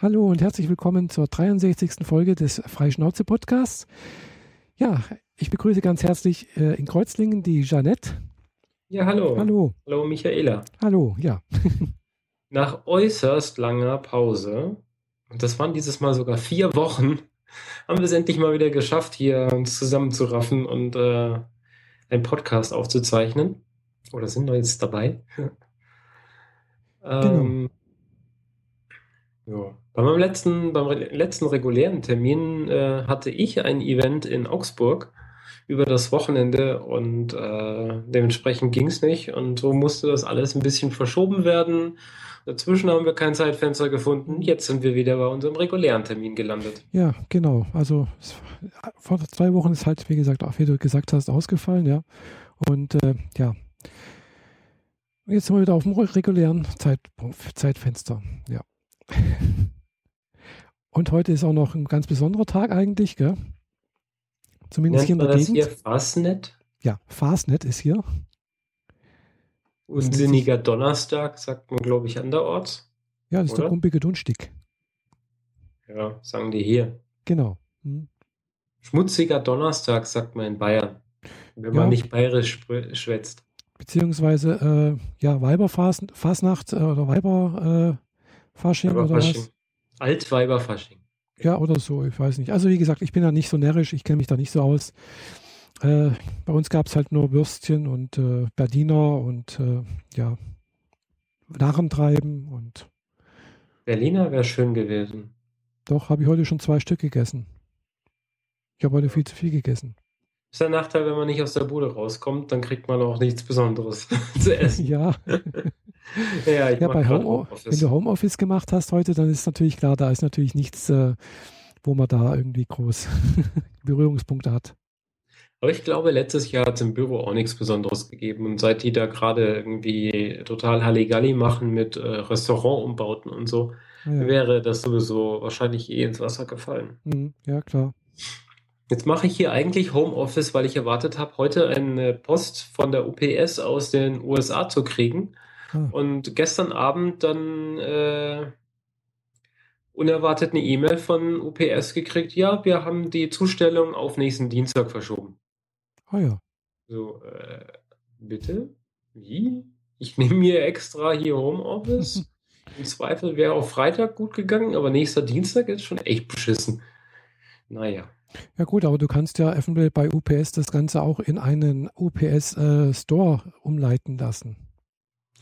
Hallo und herzlich willkommen zur 63. Folge des Freischnauze Podcasts. Ja, ich begrüße ganz herzlich äh, in Kreuzlingen die Jeanette. Ja, hallo. Hallo. Hallo, Michaela. Hallo, ja. Nach äußerst langer Pause, und das waren dieses Mal sogar vier Wochen, haben wir es endlich mal wieder geschafft, hier uns zusammenzuraffen und äh, einen Podcast aufzuzeichnen. Oder sind wir jetzt dabei? Genau. Ja. Bei meinem letzten, beim letzten regulären Termin äh, hatte ich ein Event in Augsburg über das Wochenende und äh, dementsprechend ging es nicht und so musste das alles ein bisschen verschoben werden. Dazwischen haben wir kein Zeitfenster gefunden. Jetzt sind wir wieder bei unserem regulären Termin gelandet. Ja, genau. Also vor zwei Wochen ist halt, wie gesagt, auch wie du gesagt hast, ausgefallen, ja. Und äh, ja. Jetzt sind wir wieder auf dem regulären Zeitpunkt, Zeitfenster, ja. Und heute ist auch noch ein ganz besonderer Tag eigentlich, gell? Zumindest hier in Nennt der man das Gegend. hier Fastnet? Ja, Fastnet ist hier. Unsinniger Donnerstag, sagt man, glaube ich, anderorts. Ja, das ist der Oder? Grumpige Dunstig. Ja, sagen die hier. Genau. Hm. Schmutziger Donnerstag, sagt man in Bayern. Wenn Ja. man nicht bayerisch schwätzt. Beziehungsweise, äh, ja, Weiberfasnacht äh, oder Weiberfasching äh, Fasching oder Weiberfasching. was? Altweiberfasching. Ja, oder so, ich weiß nicht. Also wie gesagt, ich bin da nicht so närrisch, ich kenne mich da nicht so aus. Äh, bei uns gab es halt nur Würstchen und äh, Berliner und äh, ja, Narrentreiben und Berliner wäre schön gewesen. doch, habe ich heute schon zwei Stück gegessen. Ich habe heute viel zu viel gegessen. Ist der Nachteil, wenn man nicht aus der Bude rauskommt, dann kriegt man auch nichts Besonderes zu essen. Ja, Ja, ich ja bei Home, wenn Homeoffice. du Homeoffice gemacht hast heute, dann ist natürlich klar, da ist natürlich nichts, äh, wo man da irgendwie groß Berührungspunkte hat. Aber ich glaube, letztes Jahr hat es im Büro auch nichts Besonderes gegeben. Und seit die da gerade irgendwie total Halligalli machen mit äh, Restaurantumbauten und so, Ah, ja. wäre das sowieso wahrscheinlich eh ins Wasser gefallen. Mhm, ja, klar. Jetzt mache ich hier eigentlich Homeoffice, weil ich erwartet habe, heute eine Post von der UPS aus den USA zu kriegen. Ah, Und gestern Abend dann äh, unerwartet eine E-Mail von UPS gekriegt. Ja, wir haben die Zustellung auf nächsten Dienstag verschoben. ah ja. So, äh, bitte? Wie? Ich nehme mir extra hier Homeoffice. Im Zweifel wäre auch Freitag gut gegangen, aber nächster Dienstag ist schon echt beschissen. Naja. Ja gut, aber du kannst ja eventuell bei UPS das Ganze auch in einen UPS äh, Store umleiten lassen.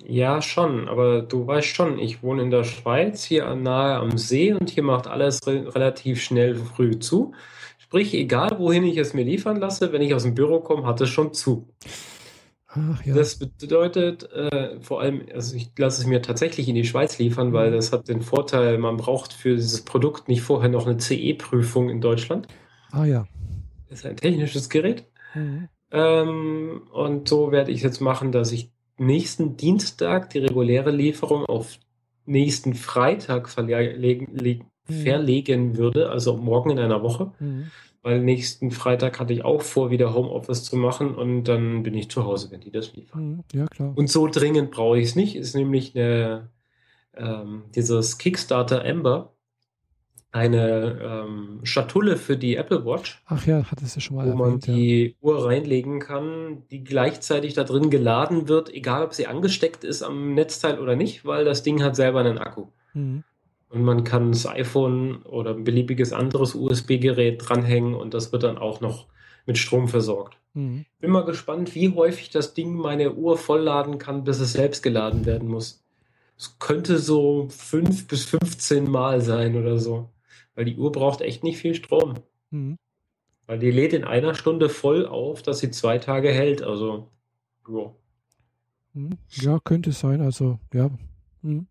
Ja, schon, aber du weißt schon, ich wohne in der Schweiz, hier nahe am See und hier macht alles re relativ schnell früh zu. Sprich, egal wohin ich es mir liefern lasse, wenn ich aus dem Büro komme, hat es schon zu. Ach ja. Das bedeutet äh, vor allem, also ich lasse es mir tatsächlich in die Schweiz liefern, weil das hat den Vorteil, man braucht für dieses Produkt nicht vorher noch eine CE-Prüfung in Deutschland. ah ja. Das ist ein technisches Gerät. Mhm. Ähm, und so werde ich es jetzt machen, dass ich nächsten Dienstag die reguläre Lieferung auf nächsten Freitag verlegen, le- Mhm. verlegen würde, also morgen in einer Woche. Mhm. Weil nächsten Freitag hatte ich auch vor, wieder Homeoffice zu machen und dann bin ich zu Hause, wenn die das liefern. Mhm. Ja, klar. Und so dringend brauche ich es nicht. Ist nämlich eine, ähm, dieses Kickstarter Ember, eine ähm, Schatulle für die Apple Watch, Ach ja, hattest du schon mal wo man erwähnt. Ja. die Uhr reinlegen kann, die gleichzeitig da drin geladen wird, egal ob sie angesteckt ist am Netzteil oder nicht, weil das Ding hat selber einen Akku. Mhm. Und man kann das iPhone oder ein beliebiges anderes USB-Gerät dranhängen und das wird dann auch noch mit Strom versorgt. Mhm. Bin mal gespannt, wie häufig das Ding meine Uhr vollladen kann, bis es selbst geladen werden muss. Es könnte so fünf bis 15 Mal sein oder so. Weil die Uhr braucht echt nicht viel Strom. Mhm. Weil die lädt in einer Stunde voll auf, dass sie zwei Tage hält. Also, ja. Mhm. Ja, könnte es sein. Also, ja. Mhm.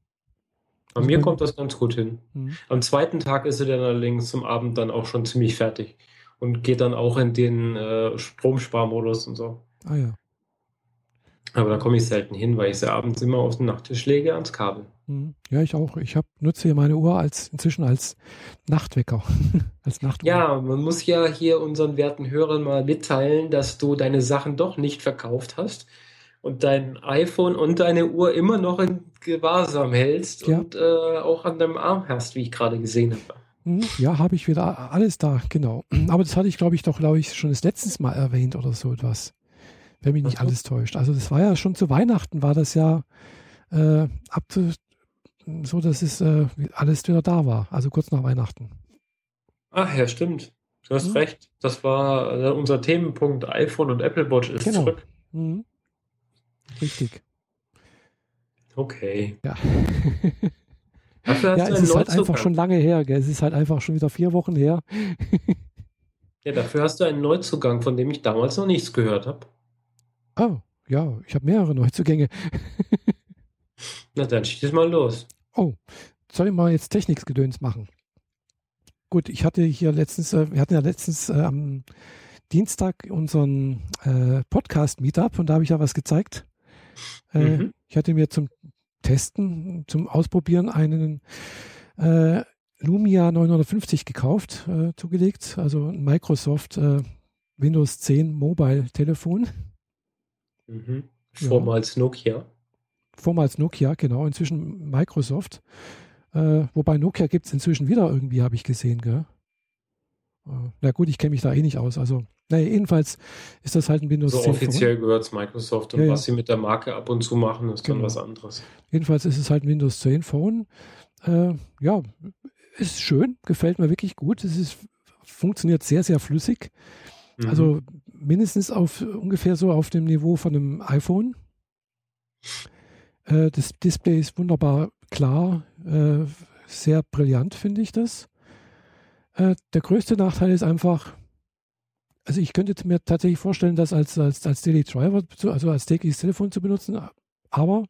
Bei Also mir kommt das ganz gut hin. Mhm. Am zweiten Tag ist sie dann allerdings zum Abend dann auch schon ziemlich fertig. Und geht dann auch in den äh, Stromsparmodus und so. Ah ja. Aber da komme ich selten hin, weil ich sie abends immer auf den Nachttisch lege ans Kabel. Mhm. Ja, ich auch. Ich hab, nutze hier meine Uhr als inzwischen als Nachtwecker. als Nachtuhr. Ja, man muss ja hier unseren werten Hörern mal mitteilen, dass du deine Sachen doch nicht verkauft hast und dein iPhone und deine Uhr immer noch in Gewahrsam hältst Ja. und äh, auch an deinem Arm hast, wie ich gerade gesehen habe. Mhm, Ja, habe ich wieder alles da, genau. Aber das hatte ich, glaube ich, doch, glaube ich, schon das letztes Mal erwähnt oder so etwas. Wenn mich nicht so. alles täuscht. Also das war ja schon zu Weihnachten, war das ja äh, ab zu, so, dass es äh, alles wieder da war. Also kurz nach Weihnachten. Ach ja, stimmt. Du hast Mhm. recht. Das war äh, unser Themenpunkt. iPhone und Apple Watch ist Genau. zurück. Mhm. Richtig. Okay. Ja. Dafür ja, es ist halt einfach schon lange her. Gell? Es ist halt einfach schon wieder vier Wochen her. Ja, dafür hast du einen Neuzugang, von dem ich damals noch nichts gehört habe. Oh, ja, ich habe mehrere Neuzugänge. Na dann schieß mal los. Oh, soll ich mal jetzt Techniksgedöns machen? Gut, ich hatte hier letztens, äh, wir hatten ja letztens äh, am Dienstag unseren äh, Podcast-Meetup und da habe ich ja was gezeigt. Äh, Mhm. Ich hatte mir zum Testen, zum Ausprobieren einen äh, Lumia 950 gekauft, äh, zugelegt, also ein Microsoft Windows 10 Mobile Telefon, Mhm. Ja. Vormals Nokia. vormals Nokia, genau, inzwischen Microsoft. Äh, wobei Nokia gibt es inzwischen wieder irgendwie, habe ich gesehen, gell? Äh, na gut, ich kenne mich da eh nicht aus. Also, naja, jedenfalls ist das halt ein Windows So 10 offiziell gehört es Microsoft und Ja, ja. was sie mit der Marke ab und zu machen, ist dann Genau. was anderes. Jedenfalls ist es halt ein Windows 10 Phone. Äh, ja, ist schön, gefällt mir wirklich gut. Es ist, funktioniert sehr, sehr flüssig. Mhm. Also mindestens auf ungefähr so auf dem Niveau von einem iPhone. Äh, das Display ist wunderbar klar, äh, sehr brillant finde ich das. Äh, der größte Nachteil ist einfach, also ich könnte mir tatsächlich vorstellen, das als, als, als Daily Driver, also als tägliches Telefon zu benutzen, aber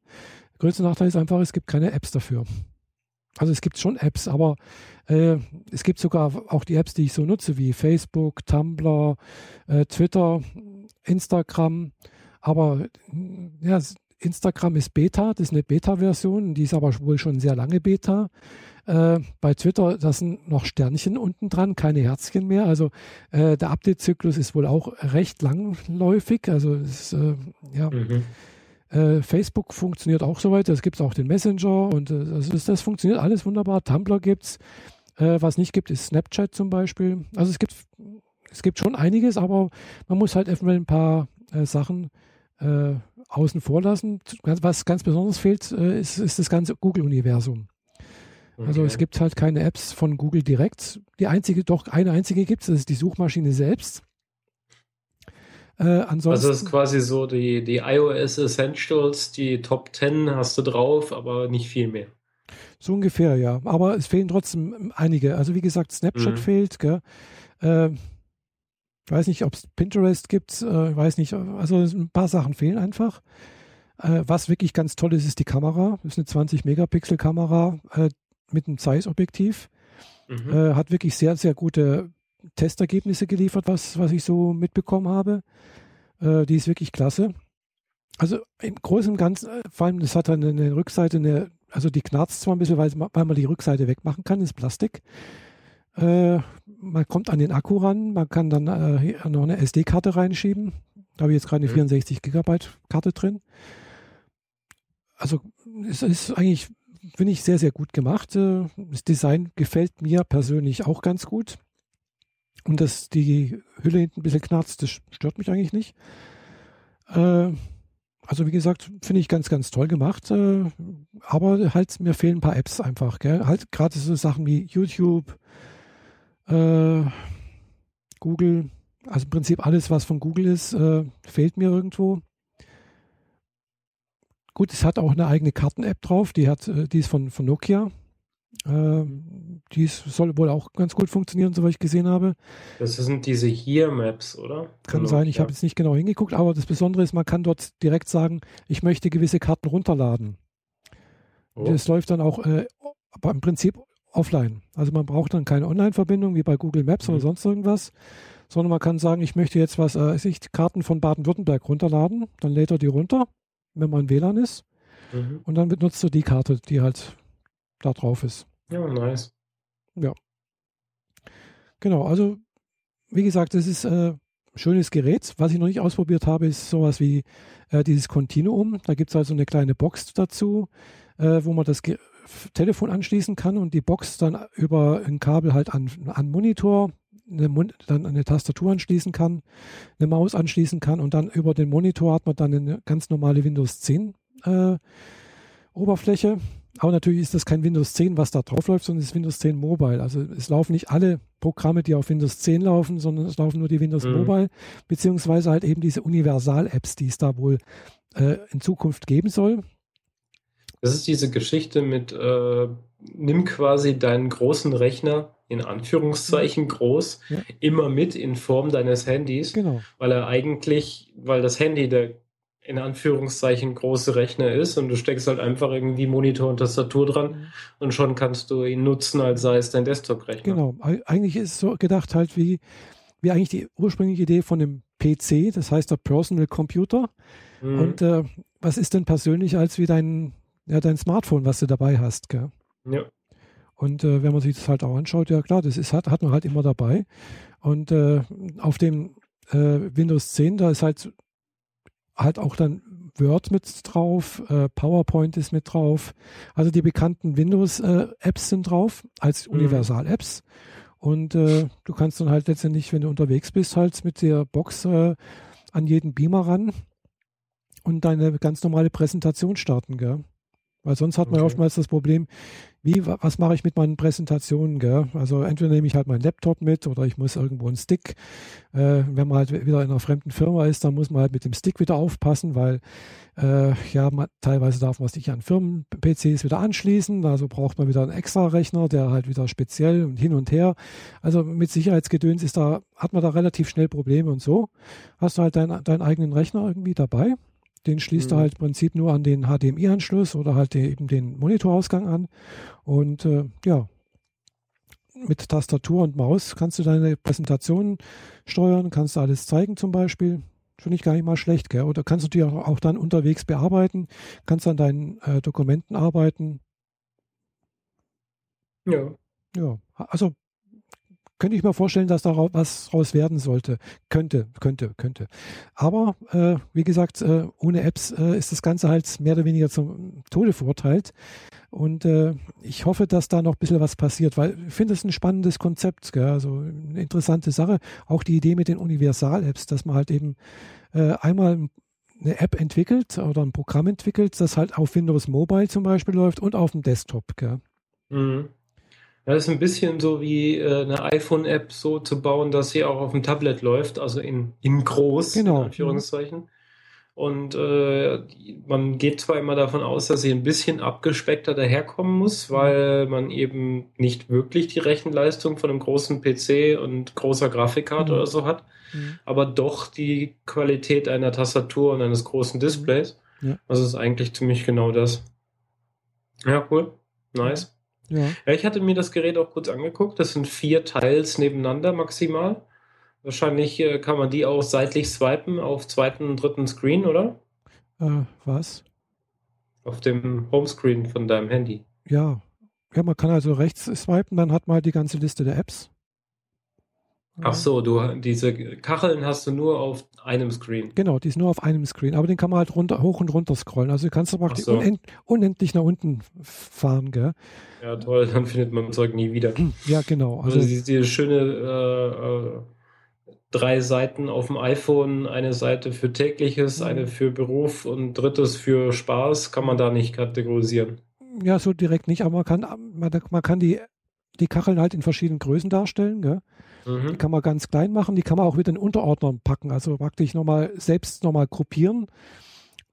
der größte Nachteil ist einfach, es gibt keine Apps dafür. Also es gibt schon Apps, aber äh, es gibt sogar auch die Apps, die ich so nutze, wie Facebook, Tumblr, äh, Twitter, Instagram. Aber mm, ja, Instagram ist Beta, das ist eine Beta-Version, die ist aber wohl schon sehr lange Beta. Äh, bei Twitter, da sind noch Sternchen unten dran, keine Herzchen mehr. Also äh, der Update-Zyklus ist wohl auch recht langläufig. Also es, äh, ja, Mhm. Äh, Facebook funktioniert auch soweit. Es gibt auch den Messenger und äh, also das, das funktioniert alles wunderbar. Tumblr gibt's. Äh, was nicht gibt, ist Snapchat zum Beispiel. Also es gibt, es gibt schon einiges, aber man muss halt eventuell ein paar äh, Sachen äh, außen vor lassen. Was ganz besonders fehlt, äh, ist, ist das ganze Google-Universum. Also Okay. es gibt halt keine Apps von Google direkt. Die einzige, doch eine einzige gibt es, das ist die Suchmaschine selbst. Äh, ansonsten, Also es ist quasi so die, die iOS Essentials, die Top 10 hast du drauf, aber nicht viel mehr. So ungefähr, ja. Aber es fehlen trotzdem einige. Also wie gesagt, Snapchat Mhm. fehlt. Gell? Äh, weiß nicht, ob es Pinterest gibt. Äh, weiß nicht. Also ein paar Sachen fehlen einfach. Äh, was wirklich ganz toll ist, ist die Kamera. Das ist eine 20-Megapixel-Kamera äh, mit einem Zeiss-Objektiv. Mhm. Äh, hat wirklich sehr, sehr gute Testergebnisse geliefert, was, was ich so mitbekommen habe. Äh, die ist wirklich klasse. Also im Großen und Ganzen, äh, vor allem, das hat dann eine Rückseite, eine, also die knarzt zwar ein bisschen, weil, weil man die Rückseite wegmachen kann, ist Plastik. Äh, man kommt an den Akku ran, man kann dann äh, noch eine SD-Karte reinschieben. Da habe ich jetzt gerade eine Mhm. 64 Gigabyte Karte drin. Also es ist eigentlich, finde ich, sehr, sehr gut gemacht. Äh, Das Design gefällt mir persönlich auch ganz gut. Und dass die Hülle hinten ein bisschen knarzt, das stört mich eigentlich nicht. Äh, also wie gesagt, finde ich ganz, ganz toll gemacht. Äh, aber halt, mir fehlen ein paar Apps einfach. Gell? Halt gerade so Sachen wie YouTube, äh, Google, also im Prinzip alles, was von Google ist, äh, fehlt mir irgendwo. Gut, es hat auch eine eigene Karten-App drauf, die, hat, äh, die ist von, von Nokia. Äh, die ist, soll wohl auch ganz gut funktionieren, soweit ich gesehen habe. Das sind diese Here Maps, oder? Kann Von sein, ich Nokia. habe jetzt nicht genau hingeguckt, aber das Besondere ist, man kann dort direkt sagen, ich möchte gewisse Karten runterladen. Oh. Das läuft dann auch äh, im Prinzip offline. Also man braucht dann keine Online-Verbindung wie bei Google Maps oder Mhm. sonst irgendwas, sondern man kann sagen, ich möchte jetzt was, äh, ich Karten von Baden-Württemberg runterladen. Dann lädt er die runter, wenn man WLAN ist, Mhm. und dann benutzt er die Karte, die halt da drauf ist. Ja, nice. Genau, also wie gesagt, es ist äh, schönes Gerät. Was ich noch nicht ausprobiert habe, ist sowas wie äh, dieses Continuum. Da gibt es also eine kleine Box dazu, äh, wo man das Ge Telefon anschließen kann und die Box dann über ein Kabel halt an, an Monitor, eine, dann eine Tastatur anschließen kann, eine Maus anschließen kann und dann über den Monitor hat man dann eine ganz normale Windows 10 äh, Oberfläche aber natürlich ist das kein Windows 10, was da drauf läuft, sondern es ist Windows 10 Mobile. Also es laufen nicht alle Programme, die auf Windows 10 laufen, sondern es laufen nur die Windows mhm. Mobile, beziehungsweise halt eben diese Universal-Apps, die es da wohl äh, in Zukunft geben soll. Das ist diese Geschichte mit, äh, nimm quasi deinen großen Rechner, in Anführungszeichen mhm. groß, ja. immer mit in Form deines Handys, genau. weil er eigentlich, weil das Handy der in Anführungszeichen große Rechner ist und du steckst halt einfach irgendwie Monitor und Tastatur dran mhm. und schon kannst du ihn nutzen, als sei es dein Desktop-Rechner. Genau, eigentlich ist es so gedacht halt wie, wie eigentlich die ursprüngliche Idee von dem PC, das heißt der Personal Computer. Mhm. Und äh, was ist denn persönlich als wie dein, ja, dein Smartphone, was du dabei hast, gell? Ja. Und äh, wenn man sich das halt auch anschaut, ja klar, das ist, hat, hat man halt immer dabei. Und äh, auf dem äh, Windows 10, da ist halt halt auch dann Word mit drauf, äh, PowerPoint ist mit drauf. Also die bekannten Windows-Apps äh, sind drauf als mhm. Universal-Apps. Und äh, du kannst dann halt letztendlich, wenn du unterwegs bist, halt mit der Box äh, an jeden Beamer ran und deine ganz normale Präsentation starten, gell? Weil sonst hat man okay. oftmals das Problem, wie, was mache ich mit meinen Präsentationen? Gell? Also entweder nehme ich halt meinen Laptop mit oder ich muss irgendwo einen Stick. Äh, wenn man halt wieder in einer fremden Firma ist, dann muss man halt mit dem Stick wieder aufpassen, weil äh, ja, man, teilweise darf man sich an Firmen-PCs wieder anschließen. Also braucht man wieder einen extra Rechner, der halt wieder speziell und hin und her. Also mit Sicherheitsgedöns ist da, hat man da relativ schnell Probleme und so. Hast du halt deinen, deinen eigenen Rechner irgendwie dabei den schließt mhm. du halt im Prinzip nur an den HDMI-Anschluss oder halt eben den Monitorausgang an. Und äh, ja, mit Tastatur und Maus kannst du deine Präsentation steuern, kannst du alles zeigen zum Beispiel. Finde ich gar nicht mal schlecht, gell? Oder kannst du die auch, auch dann unterwegs bearbeiten, kannst an deinen äh, Dokumenten arbeiten. Ja. Ja, also könnte ich mir vorstellen, dass da was raus werden sollte. Könnte, könnte, könnte. Aber äh, wie gesagt, äh, ohne Apps äh, ist das Ganze halt mehr oder weniger zum Tode verurteilt. Und äh, ich hoffe, dass da noch ein bisschen was passiert, weil ich finde es ein spannendes Konzept, gell? also eine interessante Sache. Auch die Idee mit den Universal-Apps, dass man halt eben äh, einmal eine App entwickelt oder ein Programm entwickelt, das halt auf Windows Mobile zum Beispiel läuft und auf dem Desktop. Gell? Mhm. Ja, das ist ein bisschen so wie äh, eine iPhone-App so zu bauen, dass sie auch auf dem Tablet läuft, also in, in groß, genau. in Anführungszeichen. Und äh, man geht zwar immer davon aus, dass sie ein bisschen abgespeckter daherkommen muss, weil man eben nicht wirklich die Rechenleistung von einem großen PC und großer Grafikkarte mhm. oder so hat, mhm. aber doch die Qualität einer Tastatur und eines großen Displays. Mhm. Ja. Das ist eigentlich ziemlich genau das. Ja, cool. Nice. Ja. ja. Ich hatte mir das Gerät auch kurz angeguckt. Das sind vier Teils nebeneinander maximal. Wahrscheinlich äh, kann man die auch seitlich swipen auf zweiten und dritten Screen, oder? Äh, was? Auf dem Homescreen von deinem Handy. Ja. Ja, man kann also rechts swipen, dann hat man die ganze Liste der Apps. Ach so, du diese Kacheln hast du nur auf einem Screen. Genau, die ist nur auf einem Screen, aber den kann man halt runter, hoch und runter scrollen. Also kannst du praktisch so. unend, unendlich nach unten fahren, gell? Ja, toll, dann findet man Zeug nie wieder. Ja, genau. Also, also diese, schöne äh, äh, drei Seiten auf dem iPhone, eine Seite für tägliches, eine für Beruf und drittes für Spaß, kann man da nicht kategorisieren. Ja, so direkt nicht, aber man kann, man, man kann die, die Kacheln halt in verschiedenen Größen darstellen, gell? Mhm. Die kann man ganz klein machen, die kann man auch mit den Unterordnern packen, also praktisch nochmal selbst nochmal gruppieren.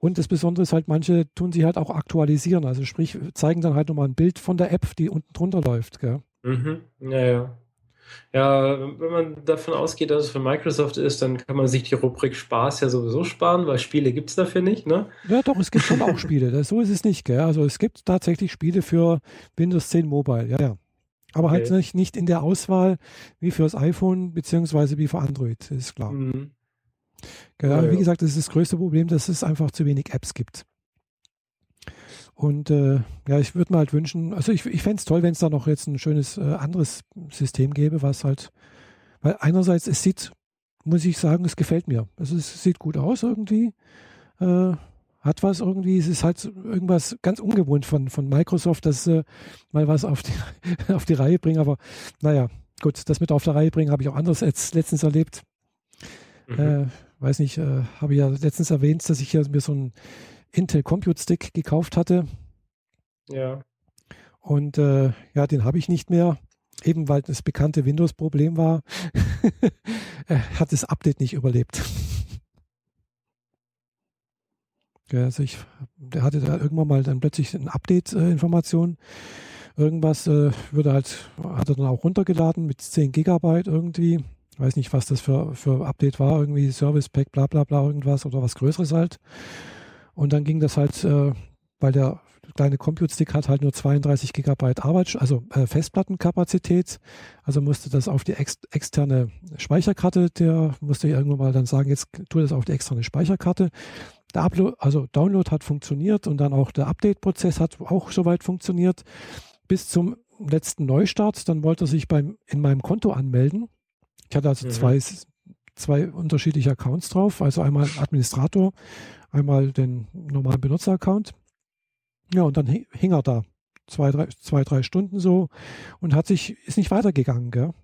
Und das Besondere ist halt, manche tun sie halt auch aktualisieren, also sprich, zeigen dann halt nochmal ein Bild von der App, die unten drunter läuft. Gell? Mhm. Ja, ja. Ja, wenn man davon ausgeht, dass es von Microsoft ist, dann kann man sich die Rubrik Spaß ja sowieso sparen, weil Spiele gibt es dafür nicht, ne? Ja, doch, es gibt schon auch Spiele. Das, so ist es nicht, gell? Also es gibt tatsächlich Spiele für Windows 10 Mobile, ja, ja. Aber halt okay. halt nicht, nicht in der Auswahl wie für das iPhone beziehungsweise wie für Android, ist klar. Mhm. Ja, wie gesagt, das ist das größte Problem, dass es einfach zu wenig Apps gibt. Und äh, ja, ich würde mir halt wünschen, also ich, ich fände es toll, wenn es da noch jetzt ein schönes äh, anderes System gäbe, was halt, weil einerseits es sieht muss ich sagen, es gefällt mir. Also es sieht gut aus irgendwie. Äh, hat was irgendwie, es ist halt irgendwas ganz ungewohnt von, von Microsoft, dass äh, mal was auf die, auf die Reihe bringen. Aber naja, gut, das mit auf der Reihe bringen habe ich auch anders als letztens erlebt. Mhm. Weiß nicht, äh, habe ich ja letztens erwähnt, dass ich hier mir so einen Intel Compute Stick gekauft hatte. Ja. Und äh, ja, den habe ich nicht mehr. Eben weil das bekannte Windows-Problem war, hat das Update nicht überlebt. also ich, der hatte da irgendwann mal dann plötzlich eine Update-Information. Irgendwas äh, würde halt, hat er dann auch runtergeladen mit 10 Gigabyte irgendwie. Weiß nicht, was das für, für Update war, irgendwie Service Pack, bla bla bla, irgendwas oder was Größeres halt. Und dann ging das halt, äh, weil der kleine Compute Stick hat halt nur 32 Gigabyte Arbeit, also äh, Festplattenkapazität. Also musste das auf die ex externe Speicherkarte, der musste irgendwann mal dann sagen, jetzt tu das auf die externe Speicherkarte. Der Upload, also Download hat funktioniert und dann auch der Update-Prozess hat auch soweit funktioniert. Bis zum letzten Neustart, dann wollte er sich beim, in meinem Konto anmelden. Ich hatte also mhm. zwei, zwei unterschiedliche Accounts drauf, also einmal Administrator, einmal den normalen Benutzeraccount. Ja, und dann hing er da zwei, drei, zwei, drei Stunden so und hat sich, ist nicht weitergegangen, gell?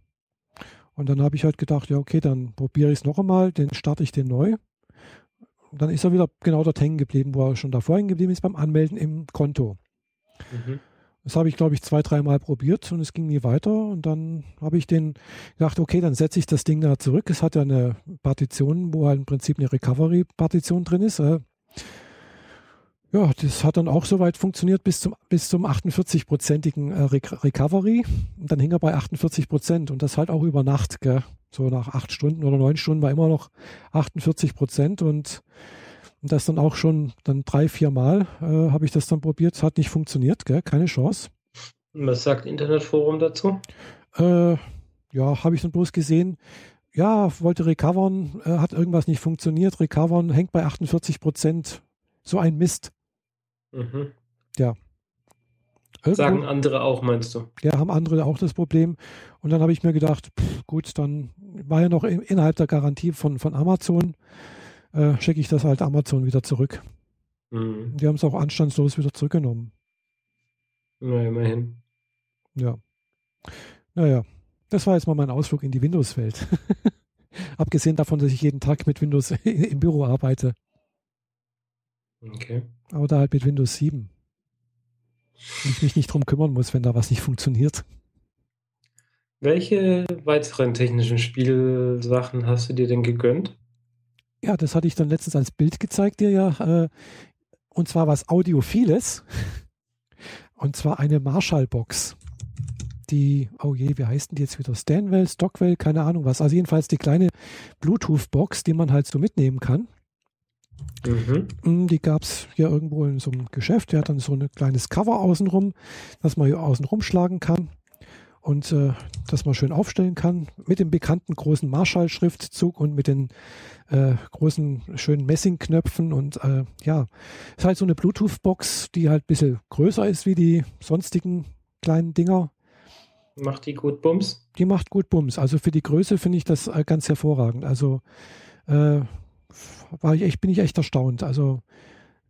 Und dann habe ich halt gedacht, ja, okay, dann probiere ich es noch einmal, dann starte ich den neu dann ist er wieder genau dort hängen geblieben, wo er schon davor hängen geblieben ist beim Anmelden im Konto. Mhm. Das habe ich, glaube ich, zwei, dreimal probiert und es ging nie weiter. Und dann habe ich den gedacht, okay, dann setze ich das Ding da zurück. Es hat ja eine Partition, wo halt im Prinzip eine Recovery-Partition drin ist. Ja, das hat dann auch soweit funktioniert bis zum, bis zum 48-prozentigen äh, Recovery. Und dann hing er bei 48 Prozent und das halt auch über Nacht. Gell? So nach acht Stunden oder neun Stunden war immer noch 48 Prozent und, und das dann auch schon dann drei, vier Mal äh, habe ich das dann probiert. Es hat nicht funktioniert, gell? keine Chance. Was sagt Internetforum dazu? Äh, ja, habe ich dann bloß gesehen. Ja, wollte recovern, äh, hat irgendwas nicht funktioniert. Recovern hängt bei 48 Prozent. So ein Mist. Mhm. Ja, Irgendwo, Sagen andere auch, meinst du? Ja, haben andere auch das Problem. Und dann habe ich mir gedacht, pff, gut, dann war ja noch innerhalb der Garantie von, von Amazon, äh, schicke ich das halt Amazon wieder zurück. Mhm. Die haben es auch anstandslos wieder zurückgenommen. Na, immerhin. Ja. Naja, das war jetzt mal mein Ausflug in die Windows-Welt. Abgesehen davon, dass ich jeden Tag mit Windows im Büro arbeite. Okay. Aber da halt mit Windows 7 und ich mich nicht drum kümmern muss, wenn da was nicht funktioniert. Welche weiteren technischen Spielsachen hast du dir denn gegönnt? Ja, das hatte ich dann letztens als Bild gezeigt dir ja. Äh, und zwar was Audiophiles. Und zwar eine Marshall-Box. Die, oh je, wie heißt denn die jetzt wieder? Stanwell, Stockwell, keine Ahnung was. Also jedenfalls die kleine Bluetooth-Box, die man halt so mitnehmen kann. Mhm. Mm, die gab es hier irgendwo in so einem Geschäft. Der hat dann so ein kleines Cover außenrum, das man hier außenrum schlagen kann und äh, das man schön aufstellen kann mit dem bekannten großen Marshall-Schriftzug und mit den äh, großen schönen Messingknöpfen und äh, ja, ist halt so eine Bluetooth-Box, die halt ein bisschen größer ist wie die sonstigen kleinen Dinger. Macht die gut Bums? Die macht gut Bums. Also für die Größe finde ich das äh, ganz hervorragend. Also äh, war ich echt, bin ich echt erstaunt. Also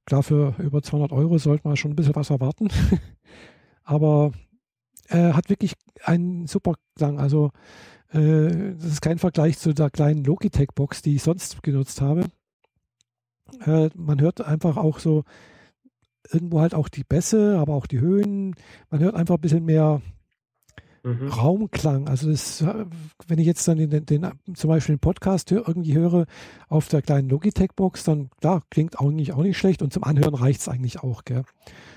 klar, für über 200 Euro sollte man schon ein bisschen was erwarten. Aber er hat wirklich einen super Klang. Also äh, das ist kein Vergleich zu der kleinen Logitech-Box, die ich sonst genutzt habe. Äh, man hört einfach auch so irgendwo halt auch die Bässe, aber auch die Höhen. Man hört einfach ein bisschen mehr mhm. Raumklang. Also das, wenn ich jetzt dann den, den, zum Beispiel den Podcast hör, irgendwie höre auf der kleinen Logitech-Box, dann klar, klingt eigentlich auch nicht schlecht und zum Anhören reicht es eigentlich auch. Gell?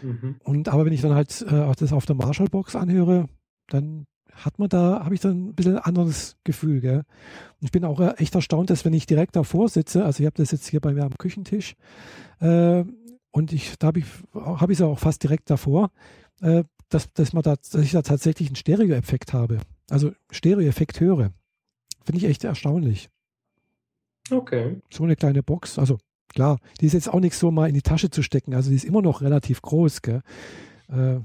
Mhm. Und aber wenn ich dann halt äh, das auf der Marshall-Box anhöre, dann hat man da, habe ich dann ein bisschen ein anderes Gefühl. Gell? Und ich bin auch äh, echt erstaunt, dass wenn ich direkt davor sitze, also ich habe das jetzt hier bei mir am Küchentisch, äh, und ich, da habe ich es hab auch fast direkt davor, äh, dass, dass, man da, dass ich da tatsächlich einen Stereo-Effekt habe. Also Stereo-Effekt höre. Finde ich echt erstaunlich. Okay. So eine kleine Box. Also klar, die ist jetzt auch nicht so mal in die Tasche zu stecken. Also die ist immer noch relativ groß. Gell? Äh,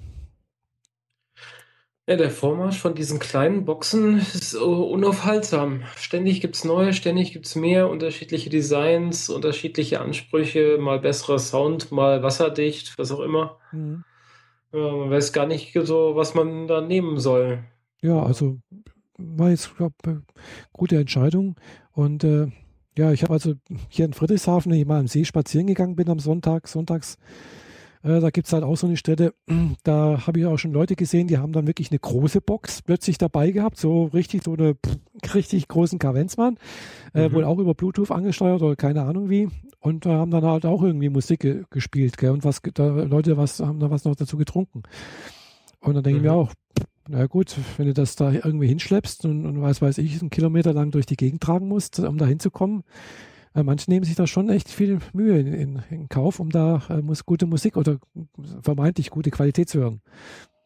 Ja, der Vormarsch von diesen kleinen Boxen ist unaufhaltsam. Ständig gibt es neue, ständig gibt es mehr, unterschiedliche Designs, unterschiedliche Ansprüche, mal besserer Sound, mal wasserdicht, was auch immer. Mhm. Ja, man weiß gar nicht so, was man da nehmen soll. Ja, also war jetzt, glaube gute Entscheidung. Und äh, ja, ich habe also hier in Friedrichshafen, wenn ich mal am See spazieren gegangen bin am Sonntag, sonntags, äh, da gibt es halt auch so eine Stelle, da habe ich auch schon Leute gesehen, die haben dann wirklich eine große Box plötzlich dabei gehabt, so richtig, so eine richtig großen Kavenzmann, äh, mhm. wohl auch über Bluetooth angesteuert oder keine Ahnung wie. Und da haben dann halt auch irgendwie Musik ge gespielt, gell? Und was da Leute was haben da was noch dazu getrunken. Und dann denke mhm. ich mir mhm. auch, na gut, wenn du das da irgendwie hinschleppst und, und was weiß ich, einen Kilometer lang durch die Gegend tragen musst, um da hinzukommen, äh, manche nehmen sich da schon echt viel Mühe in, in, in Kauf, um da äh, muss gute Musik oder vermeintlich gute Qualität zu hören.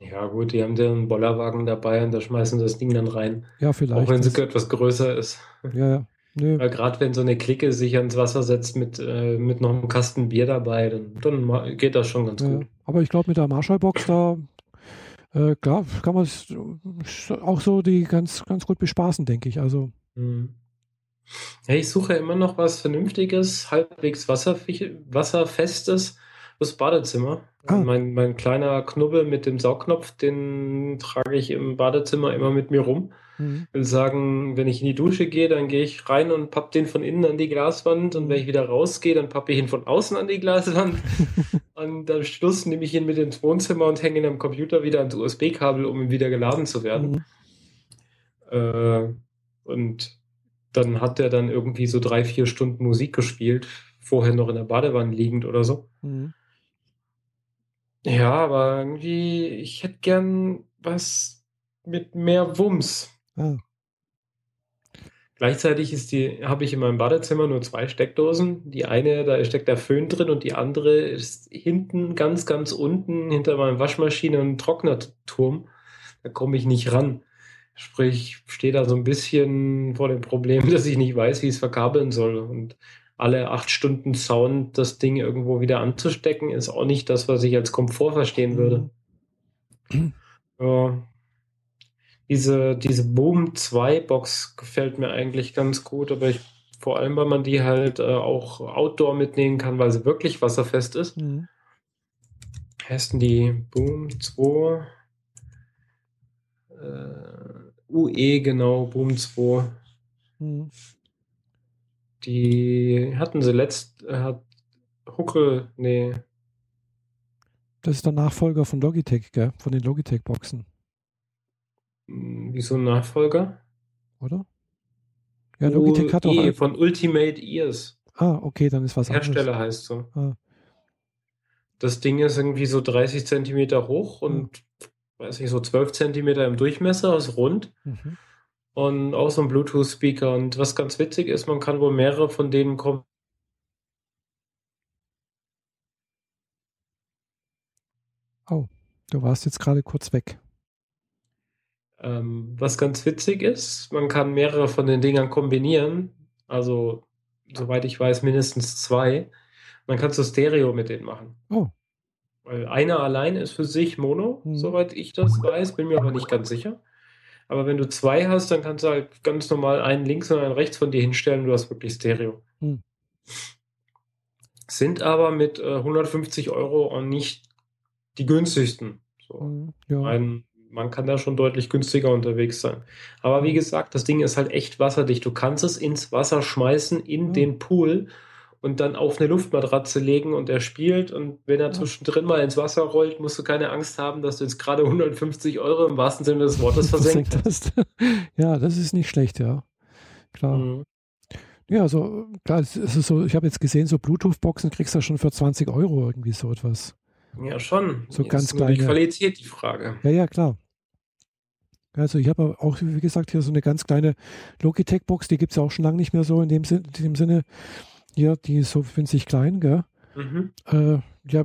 Ja, gut, die haben den Bollerwagen dabei und da schmeißen sie das Ding dann rein. Ja, vielleicht. Auch wenn es etwas größer ist. Ja, ja. Nö. Weil gerade wenn so eine Clique sich ans Wasser setzt mit, äh, mit noch einem Kasten Bier dabei, dann, dann geht das schon ganz ja, gut. Aber ich glaube, mit der Marshall-Box da, äh, klar, kann man auch so die ganz, ganz gut bespaßen, denke ich. Also. Mhm. Ja, ich suche immer noch was Vernünftiges, halbwegs wasserfestes fürs Badezimmer. Ah. Mein, mein kleiner Knubbel mit dem Saugnopf, den trage ich im Badezimmer immer mit mir rum. Mhm. Will sagen, wenn ich in die Dusche gehe, dann gehe ich rein und papp den von innen an die Glaswand und wenn ich wieder rausgehe, dann pappe ich ihn von außen an die Glaswand. und am Schluss nehme ich ihn mit ins Wohnzimmer und hänge ihn am Computer wieder ans USB-Kabel, um ihn wieder geladen zu werden. Mhm. Äh, und dann hat er dann irgendwie so drei, vier Stunden Musik gespielt, vorher noch in der Badewanne liegend oder so. Mhm. Ja, aber irgendwie, ich hätte gern was mit mehr Wumms. Ah. Gleichzeitig ist die, habe ich in meinem Badezimmer nur zwei Steckdosen. Die eine, da steckt der Föhn drin und die andere ist hinten, ganz, ganz unten, hinter meinem Waschmaschine- und Trocknerturm. Da komme ich nicht ran. Sprich, stehe da so ein bisschen vor dem Problem, dass ich nicht weiß, wie ich es verkabeln soll. Und alle acht Stunden Sound das Ding irgendwo wieder anzustecken, ist auch nicht das, was ich als Komfort verstehen würde. Mhm. Ja. Diese, diese Boom 2 Box gefällt mir eigentlich ganz gut, aber ich, vor allem, weil man die halt äh, auch outdoor mitnehmen kann, weil sie wirklich wasserfest ist. Mhm. Heißen die Boom 2 äh, UE, genau, Boom 2. Mhm. Die hatten sie letzt, äh, hat Hucke, nee. Das ist der Nachfolger von Logitech, gell? Von den Logitech-Boxen. Hm, wieso ein Nachfolger? Oder? Ja, Logitech hat auch. E, von Ultimate Ears. Ah, okay, dann ist was Hersteller anderes. heißt so. Ah. Das Ding ist irgendwie so 30 Zentimeter hoch und hm weiß ich, so 12 Zentimeter im Durchmesser, ist rund. Mhm. Und auch so ein Bluetooth-Speaker. Und was ganz witzig ist, man kann wohl mehrere von denen kommen. Oh, du warst jetzt gerade kurz weg. Ähm, was ganz witzig ist, man kann mehrere von den Dingern kombinieren. Also, soweit ich weiß, mindestens zwei. Man kann so Stereo mit denen machen. Oh. Weil einer allein ist für sich Mono, mhm. soweit ich das weiß, bin mir aber nicht ganz sicher. Aber wenn du zwei hast, dann kannst du halt ganz normal einen links und einen rechts von dir hinstellen, du hast wirklich Stereo. Mhm. Sind aber mit äh, 150 Euro und nicht die günstigsten. So. Mhm, ja. Ein, man kann da schon deutlich günstiger unterwegs sein. Aber wie gesagt, das Ding ist halt echt wasserdicht. Du kannst es ins Wasser schmeißen, in mhm. den Pool und dann auf eine Luftmatratze legen und er spielt. Und wenn er zwischendrin mal ins Wasser rollt, musst du keine Angst haben, dass du jetzt gerade 150 Euro im wahrsten Sinne des Wortes versenkt hast. ja, das ist nicht schlecht, ja. Klar. Mhm. Ja, also klar, es ist so, ich habe jetzt gesehen, so Bluetooth-Boxen kriegst du schon für 20 Euro irgendwie so etwas. Ja, schon. So jetzt ganz kleine. Die Qualität die Frage. Ja, ja, klar. Also ich habe auch, wie gesagt, hier so eine ganz kleine Logitech-Box, die gibt es ja auch schon lange nicht mehr so in dem, Sin in dem Sinne. Ja, die ist so winzig klein, gell? Mhm. Äh, ja,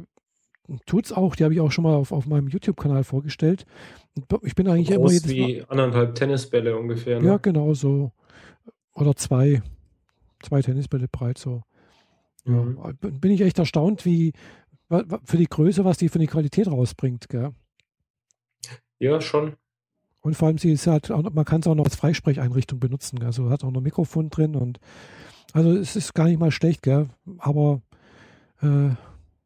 tut's auch. Die habe ich auch schon mal auf, auf meinem YouTube-Kanal vorgestellt. Ich bin eigentlich so immer jedes wie Mal, anderthalb Tennisbälle ungefähr. Ne? Ja, genau so. Oder zwei, zwei Tennisbälle breit so. Mhm. Ja, bin ich echt erstaunt, wie für die Größe, was die für die Qualität rausbringt, gell? Ja, schon. Und vor allem, sie ist halt, auch, man kann es auch noch als Freisprecheinrichtung benutzen. Also hat auch noch ein Mikrofon drin und also es ist gar nicht mal schlecht, gell? Aber äh,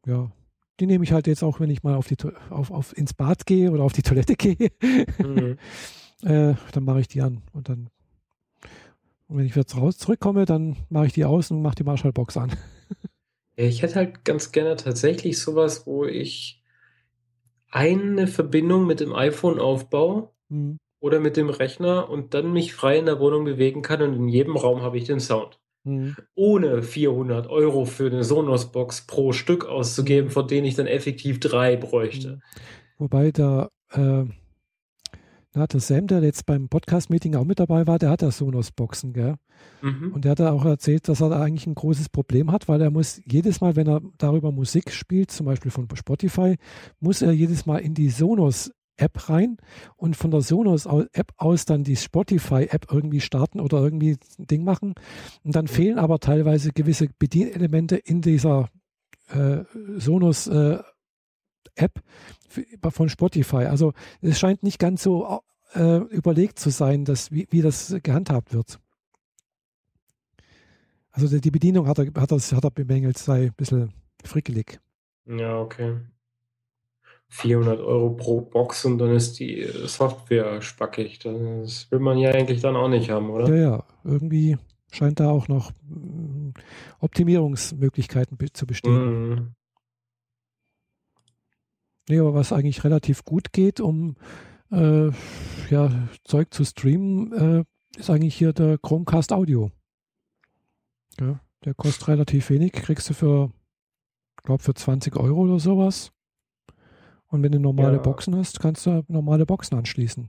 ja, die nehme ich halt jetzt auch, wenn ich mal auf die auf, auf ins Bad gehe oder auf die Toilette gehe. Mhm. äh, dann mache ich die an und dann und wenn ich jetzt raus zurückkomme, dann mache ich die aus und mache die Marshallbox an. Ich hätte halt ganz gerne tatsächlich sowas, wo ich eine Verbindung mit dem iPhone aufbaue mhm. oder mit dem Rechner und dann mich frei in der Wohnung bewegen kann und in jedem Raum habe ich den Sound. Mhm. Ohne 400 Euro für eine Sonos-Box pro Stück auszugeben, von denen ich dann effektiv drei bräuchte. Mhm. Wobei da äh, na, der Sam, der jetzt beim Podcast-Meeting auch mit dabei war, der hat ja Sonos-Boxen, gell? Mhm. Und der hat auch erzählt, dass er da eigentlich ein großes Problem hat, weil er muss jedes Mal, wenn er darüber Musik spielt, zum Beispiel von Spotify, muss er jedes Mal in die Sonos App rein und von der Sonos App aus dann die Spotify App irgendwie starten oder irgendwie ein Ding machen. Und dann fehlen aber teilweise gewisse Bedienelemente in dieser äh, Sonos äh, App von Spotify. Also es scheint nicht ganz so äh, überlegt zu sein, dass, wie, wie das gehandhabt wird. Also die Bedienung hat er, hat er, hat er bemängelt, sei ein bisschen frickelig. Ja, okay. 400 Euro pro Box und dann ist die Software spackig. Das will man ja eigentlich dann auch nicht haben, oder? Ja, ja. Irgendwie scheint da auch noch mm, Optimierungsmöglichkeiten zu bestehen. Mhm. Nee, aber was eigentlich relativ gut geht, um äh, ja, Zeug zu streamen, äh, ist eigentlich hier der Chromecast Audio. Ja, der kostet relativ wenig, kriegst du für, glaube für 20 Euro oder sowas. Und wenn du normale ja. Boxen hast, kannst du normale Boxen anschließen.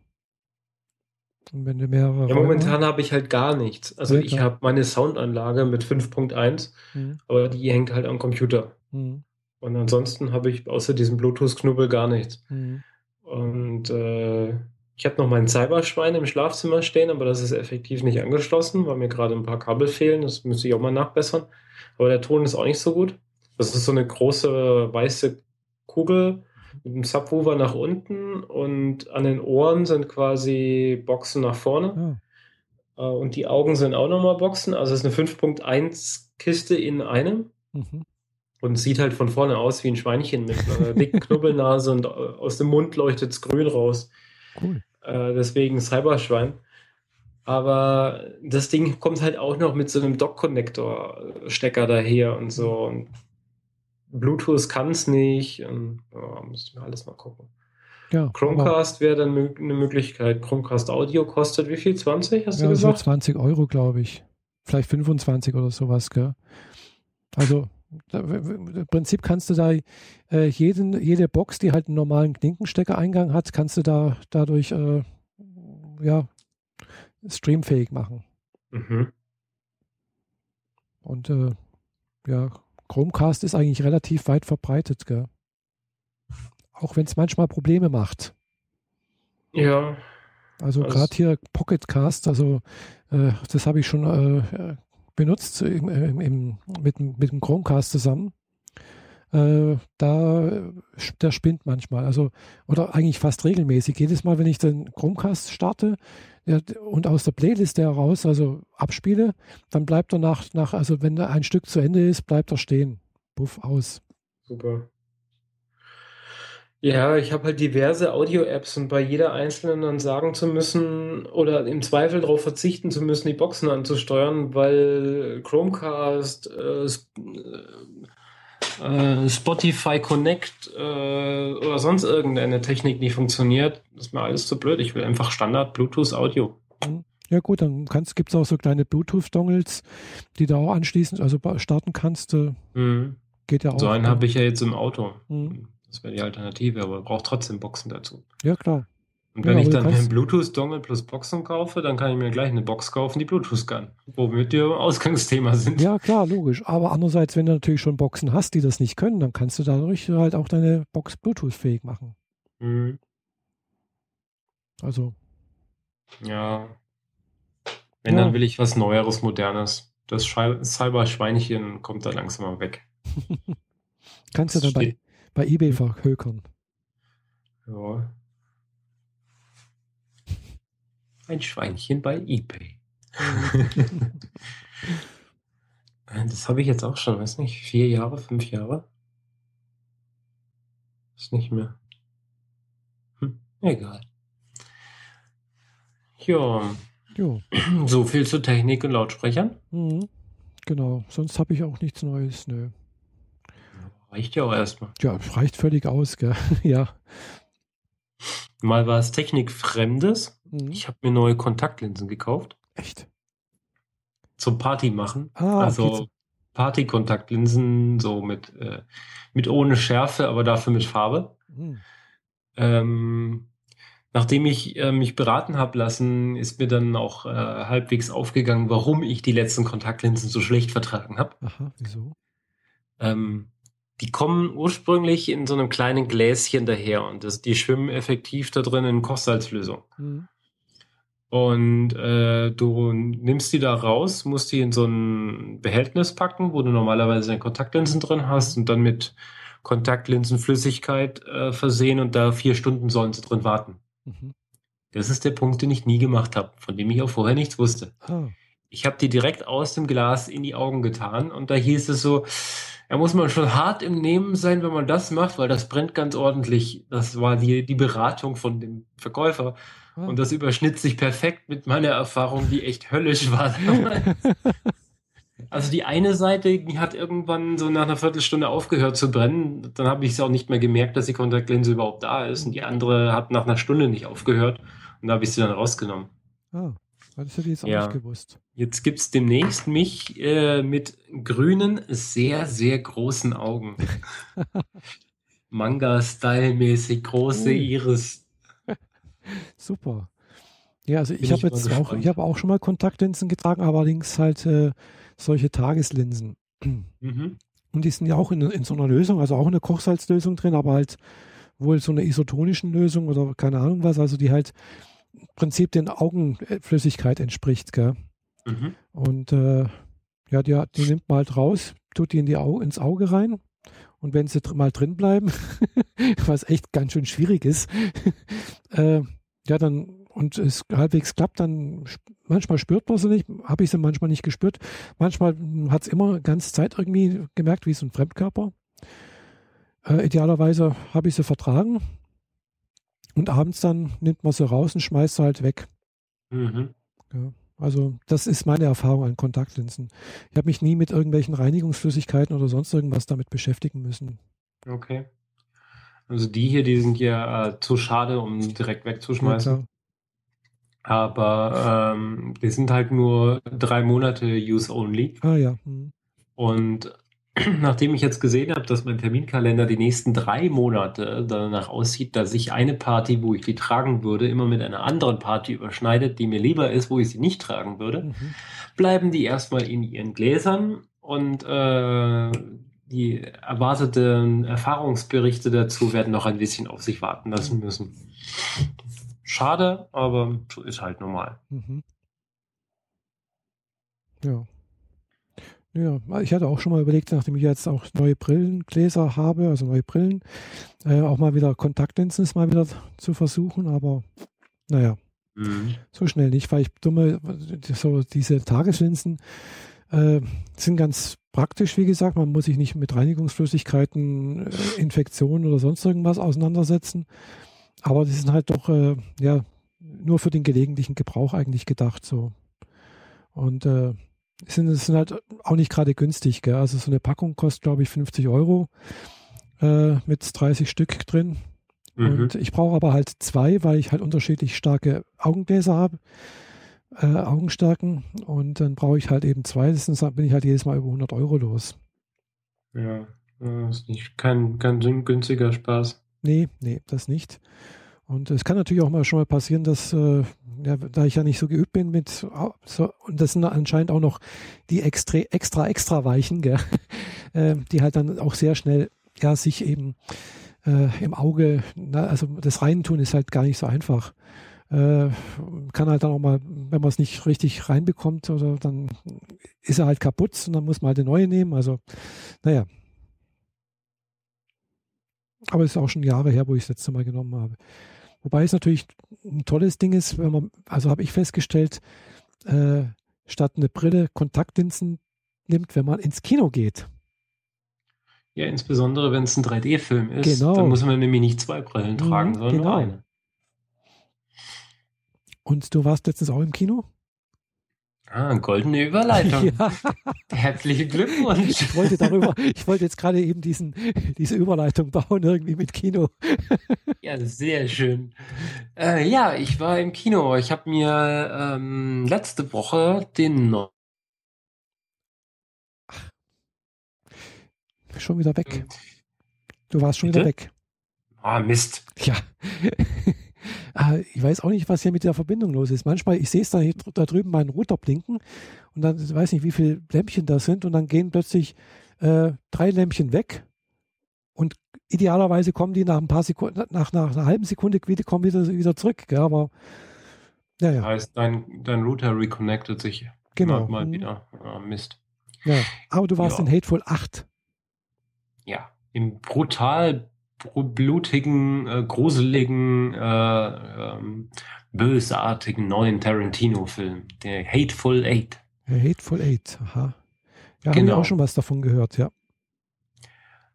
Und wenn du mehrere. Ja, momentan habe ich halt gar nichts. Also ja, ich habe meine Soundanlage mit 5.1, mhm. aber die hängt halt am Computer. Mhm. Und ansonsten habe ich außer diesem Bluetooth-Knubbel gar nichts. Mhm. Und äh, ich habe noch mein Cyberschwein im Schlafzimmer stehen, aber das ist effektiv nicht angeschlossen, weil mir gerade ein paar Kabel fehlen. Das müsste ich auch mal nachbessern. Aber der Ton ist auch nicht so gut. Das ist so eine große weiße Kugel mit einem Subwoofer nach unten und an den Ohren sind quasi Boxen nach vorne. Oh. Und die Augen sind auch nochmal Boxen. Also es ist eine 5.1 Kiste in einem. Mhm und sieht halt von vorne aus wie ein Schweinchen mit einer dicken Knubbelnase und äh, aus dem Mund leuchtet es grün raus. Cool. Äh, deswegen Cyberschwein. Aber das Ding kommt halt auch noch mit so einem Dock-Connector-Stecker daher und so. Und Bluetooth kann es nicht. Und, oh, müsste mir alles mal gucken. Ja, Chromecast wäre dann eine Möglichkeit. Chromecast Audio kostet wie viel? 20, hast ja, du gesagt? So 20 Euro, glaube ich. Vielleicht 25 oder sowas, gell? Also im Prinzip kannst du da äh, jeden, jede Box, die halt einen normalen Klinkensteckereingang hat, kannst du da dadurch äh, ja, streamfähig machen. Mhm. Und äh, ja, Chromecast ist eigentlich relativ weit verbreitet, gell? Auch wenn es manchmal Probleme macht. Ja. Also gerade hier Pocketcast, also äh, das habe ich schon äh, benutzt im, im, mit, mit dem Chromecast zusammen. Äh, da der spinnt manchmal, also oder eigentlich fast regelmäßig. Jedes Mal, wenn ich den Chromecast starte und aus der Playlist heraus, also abspiele, dann bleibt er nach, nach, also wenn ein Stück zu Ende ist, bleibt er stehen. Puff aus. Super. Ja, ich habe halt diverse Audio-Apps und bei jeder einzelnen dann sagen zu müssen oder im Zweifel darauf verzichten zu müssen, die Boxen anzusteuern, weil Chromecast, äh, äh, Spotify Connect äh, oder sonst irgendeine Technik nicht funktioniert, das ist mir alles zu blöd. Ich will einfach Standard Bluetooth Audio. Mhm. Ja gut, dann gibt es auch so kleine Bluetooth-Dongles, die du auch anschließend, also starten kannst. Äh, mhm. Geht ja auch. So einen habe ich ja jetzt im Auto. Mhm. Das wäre die Alternative, aber braucht trotzdem Boxen dazu. Ja, klar. Und wenn ja, ich dann einen Bluetooth-Dongle plus Boxen kaufe, dann kann ich mir gleich eine Box kaufen, die Bluetooth kann, womit wir Ausgangsthema sind. Ja, klar, logisch. Aber andererseits, wenn du natürlich schon Boxen hast, die das nicht können, dann kannst du dadurch halt auch deine Box Bluetooth-fähig machen. Mhm. Also. Ja. Wenn, ja. dann will ich was Neueres, Modernes. Das Cyber-Schweinchen kommt da langsam mal weg. kannst du dabei bei eBay verhökern. Ja. Ein Schweinchen bei eBay. das habe ich jetzt auch schon, weiß nicht, vier Jahre, fünf Jahre? Ist nicht mehr. Hm, egal. Ja. Jo. So viel zu Technik und Lautsprechern. Mhm. Genau, sonst habe ich auch nichts Neues, nö. Reicht ja auch erstmal. Ja, reicht völlig aus, gell? ja. Mal war es Technikfremdes. Mhm. Ich habe mir neue Kontaktlinsen gekauft. Echt? Zum Party machen. Ah, also Party-Kontaktlinsen, so mit, äh, mit ohne Schärfe, aber dafür mit Farbe. Mhm. Ähm, nachdem ich äh, mich beraten habe lassen, ist mir dann auch äh, halbwegs aufgegangen, warum ich die letzten Kontaktlinsen so schlecht vertragen habe. Aha, wieso? Ähm, die kommen ursprünglich in so einem kleinen Gläschen daher und das, die schwimmen effektiv da drin in Kochsalzlösung. Mhm. Und äh, du nimmst die da raus, musst die in so ein Behältnis packen, wo du normalerweise deine Kontaktlinsen drin hast und dann mit Kontaktlinsenflüssigkeit äh, versehen und da vier Stunden sollen sie drin warten. Mhm. Das ist der Punkt, den ich nie gemacht habe, von dem ich auch vorher nichts wusste. Oh. Ich habe die direkt aus dem Glas in die Augen getan und da hieß es so, da muss man schon hart im Nehmen sein, wenn man das macht, weil das brennt ganz ordentlich. Das war die, die Beratung von dem Verkäufer. Oh. Und das überschnitt sich perfekt mit meiner Erfahrung, die echt höllisch war. also die eine Seite, die hat irgendwann so nach einer Viertelstunde aufgehört zu brennen. Dann habe ich es auch nicht mehr gemerkt, dass die Kontaktlinse überhaupt da ist. Und die andere hat nach einer Stunde nicht aufgehört. Und da habe ich sie dann rausgenommen. Oh. Das hätte ich jetzt auch ja. nicht gewusst. Jetzt gibt es demnächst mich äh, mit grünen, sehr, sehr großen Augen. Manga-Style-mäßig, große oh. Iris. Super. Ja, also Bin ich habe jetzt gespannt. auch, ich habe auch schon mal Kontaktlinsen getragen, allerdings halt äh, solche Tageslinsen. Mhm. Und die sind ja auch in, in so einer Lösung, also auch in der Kochsalzlösung drin, aber halt wohl so einer isotonischen Lösung oder keine Ahnung was, also die halt Prinzip den Augenflüssigkeit entspricht. Gell? Mhm. Und äh, ja, die, die, nimmt man halt raus, tut die in die Au ins Auge rein. Und wenn sie mal drin bleiben, was echt ganz schön schwierig ist, äh, ja, dann und es halbwegs klappt, dann manchmal spürt man sie nicht, habe ich sie manchmal nicht gespürt. Manchmal hat es immer ganz Zeit irgendwie gemerkt, wie so ein Fremdkörper. Äh, idealerweise habe ich sie vertragen, und abends dann nimmt man sie raus und schmeißt sie halt weg. Mhm. Ja, also das ist meine Erfahrung an Kontaktlinsen. Ich habe mich nie mit irgendwelchen Reinigungsflüssigkeiten oder sonst irgendwas damit beschäftigen müssen. Okay. Also die hier, die sind ja äh, zu schade, um direkt wegzuschmeißen. Ja, Aber ähm, die sind halt nur drei Monate Use Only. Ah ja. Mhm. Und nachdem ich jetzt gesehen habe, dass mein Terminkalender die nächsten drei Monate danach aussieht, dass sich eine Party, wo ich die tragen würde, immer mit einer anderen Party überschneidet, die mir lieber ist, wo ich sie nicht tragen würde, mhm. bleiben die erstmal in ihren Gläsern und äh, die erwarteten Erfahrungsberichte dazu werden noch ein bisschen auf sich warten lassen müssen. Schade, aber so ist halt normal. Mhm. Ja. Ja, ich hatte auch schon mal überlegt, nachdem ich jetzt auch neue Brillengläser habe, also neue Brillen, äh, auch mal wieder Kontaktlinsen mal wieder zu versuchen, aber naja, mhm. so schnell nicht, weil ich dumme, so diese Tageslinsen äh, sind ganz praktisch, wie gesagt, man muss sich nicht mit Reinigungsflüssigkeiten, äh, Infektionen oder sonst irgendwas auseinandersetzen, aber die sind halt doch, äh, ja, nur für den gelegentlichen Gebrauch eigentlich gedacht, so. Und äh, sind, sind halt auch nicht gerade günstig. Gell? Also so eine Packung kostet, glaube ich, 50 Euro äh, mit 30 Stück drin. Mhm. Und ich brauche aber halt zwei, weil ich halt unterschiedlich starke Augengläser habe, äh, Augenstärken. Und dann brauche ich halt eben zwei. Sonst bin ich halt jedes Mal über 100 Euro los. Ja, das ist nicht kein, kein günstiger Spaß. Nee, nee, das nicht. Und es kann natürlich auch mal schon mal passieren, dass, äh, ja, da ich ja nicht so geübt bin mit, so, und das sind anscheinend auch noch die extra, extra, extra weichen, gell, äh, die halt dann auch sehr schnell, ja, sich eben äh, im Auge, na, also das Reintun ist halt gar nicht so einfach. Äh, kann halt dann auch mal, wenn man es nicht richtig reinbekommt, oder dann ist er halt kaputt und dann muss man halt eine neue nehmen. Also, naja. Aber es ist auch schon Jahre her, wo ich das letzte Mal genommen habe. Wobei es natürlich ein tolles Ding ist, wenn man, also habe ich festgestellt, äh, statt eine Brille Kontaktlinsen nimmt, wenn man ins Kino geht. Ja, insbesondere wenn es ein 3D-Film ist, Genau. dann muss man nämlich nicht zwei Brillen Mhm, tragen, sondern genau. nur eine. Und du warst letztens auch im Kino? Ah, goldene Überleitung. Ja, Herzlichen Glückwunsch. ich wollte darüber, ich wollte jetzt gerade eben diesen, diese Überleitung bauen, irgendwie mit Kino. Ja, sehr schön. Äh, ja, ich war im Kino. Ich habe mir ähm, letzte Woche den neuen Schon wieder weg. Du warst schon wieder Bitte? weg. Ah, Mist. Ja. Ah, ich weiß auch nicht, was hier mit der Verbindung los ist. Manchmal, ich sehe es da, da drüben meinen Router blinken und dann ich weiß nicht, wie viele Lämpchen da sind und dann gehen plötzlich äh, drei Lämpchen weg und idealerweise kommen die nach ein paar Sekunden, nach, nach einer halben Sekunde wieder, kommen wieder, wieder zurück. Gell? Aber ja, ja, Heißt, dein, dein Router reconnected sich genau. mal, mal Mhm. wieder. Ah, Mist. Ja. Aber du warst Ja. in Hateful 8. Ja, im brutal br- blutigen, äh, gruseligen, äh, ähm, bösartigen neuen Tarantino-Film, der Hateful Eight. Ja, Hateful 8. Aha. Ja, habe ich Genau. auch schon was davon gehört, ja.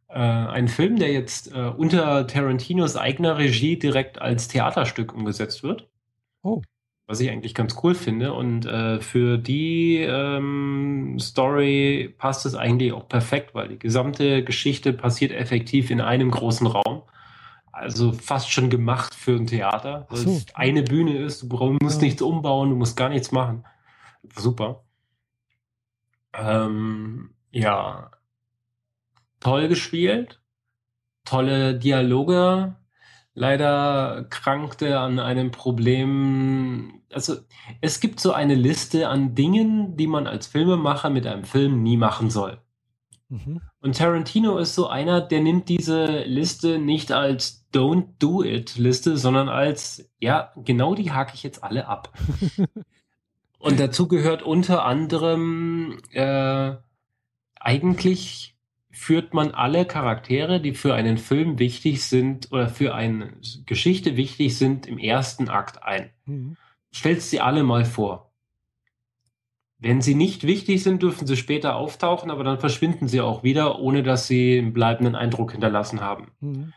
Äh, ein Film, der jetzt äh, unter Tarantinos eigener Regie direkt als Theaterstück umgesetzt wird. Oh. Was ich eigentlich ganz cool finde. Und äh, für die ähm, Story passt es eigentlich auch perfekt, weil die gesamte Geschichte passiert effektiv in einem großen Raum. Also fast schon gemacht für ein Theater. Weil so. es eine Bühne ist, du musst Ja. nichts umbauen, du musst gar nichts machen. Super. Ähm, ja, toll gespielt, tolle Dialoge. Leider krankte an einem Problem. Also es gibt so eine Liste an Dingen, die man als Filmemacher mit einem Film nie machen soll. Mhm. Und Tarantino ist so einer, der nimmt diese Liste nicht als Don't Do It Liste, sondern als, ja, genau die hake ich jetzt alle ab. Und dazu gehört unter anderem, äh, eigentlich führt man alle Charaktere, die für einen Film wichtig sind oder für eine Geschichte wichtig sind, im ersten Akt ein. Mhm. Stellst sie alle mal vor. Wenn sie nicht wichtig sind, dürfen sie später auftauchen, aber dann verschwinden sie auch wieder, ohne dass sie einen bleibenden Eindruck hinterlassen haben. Mhm.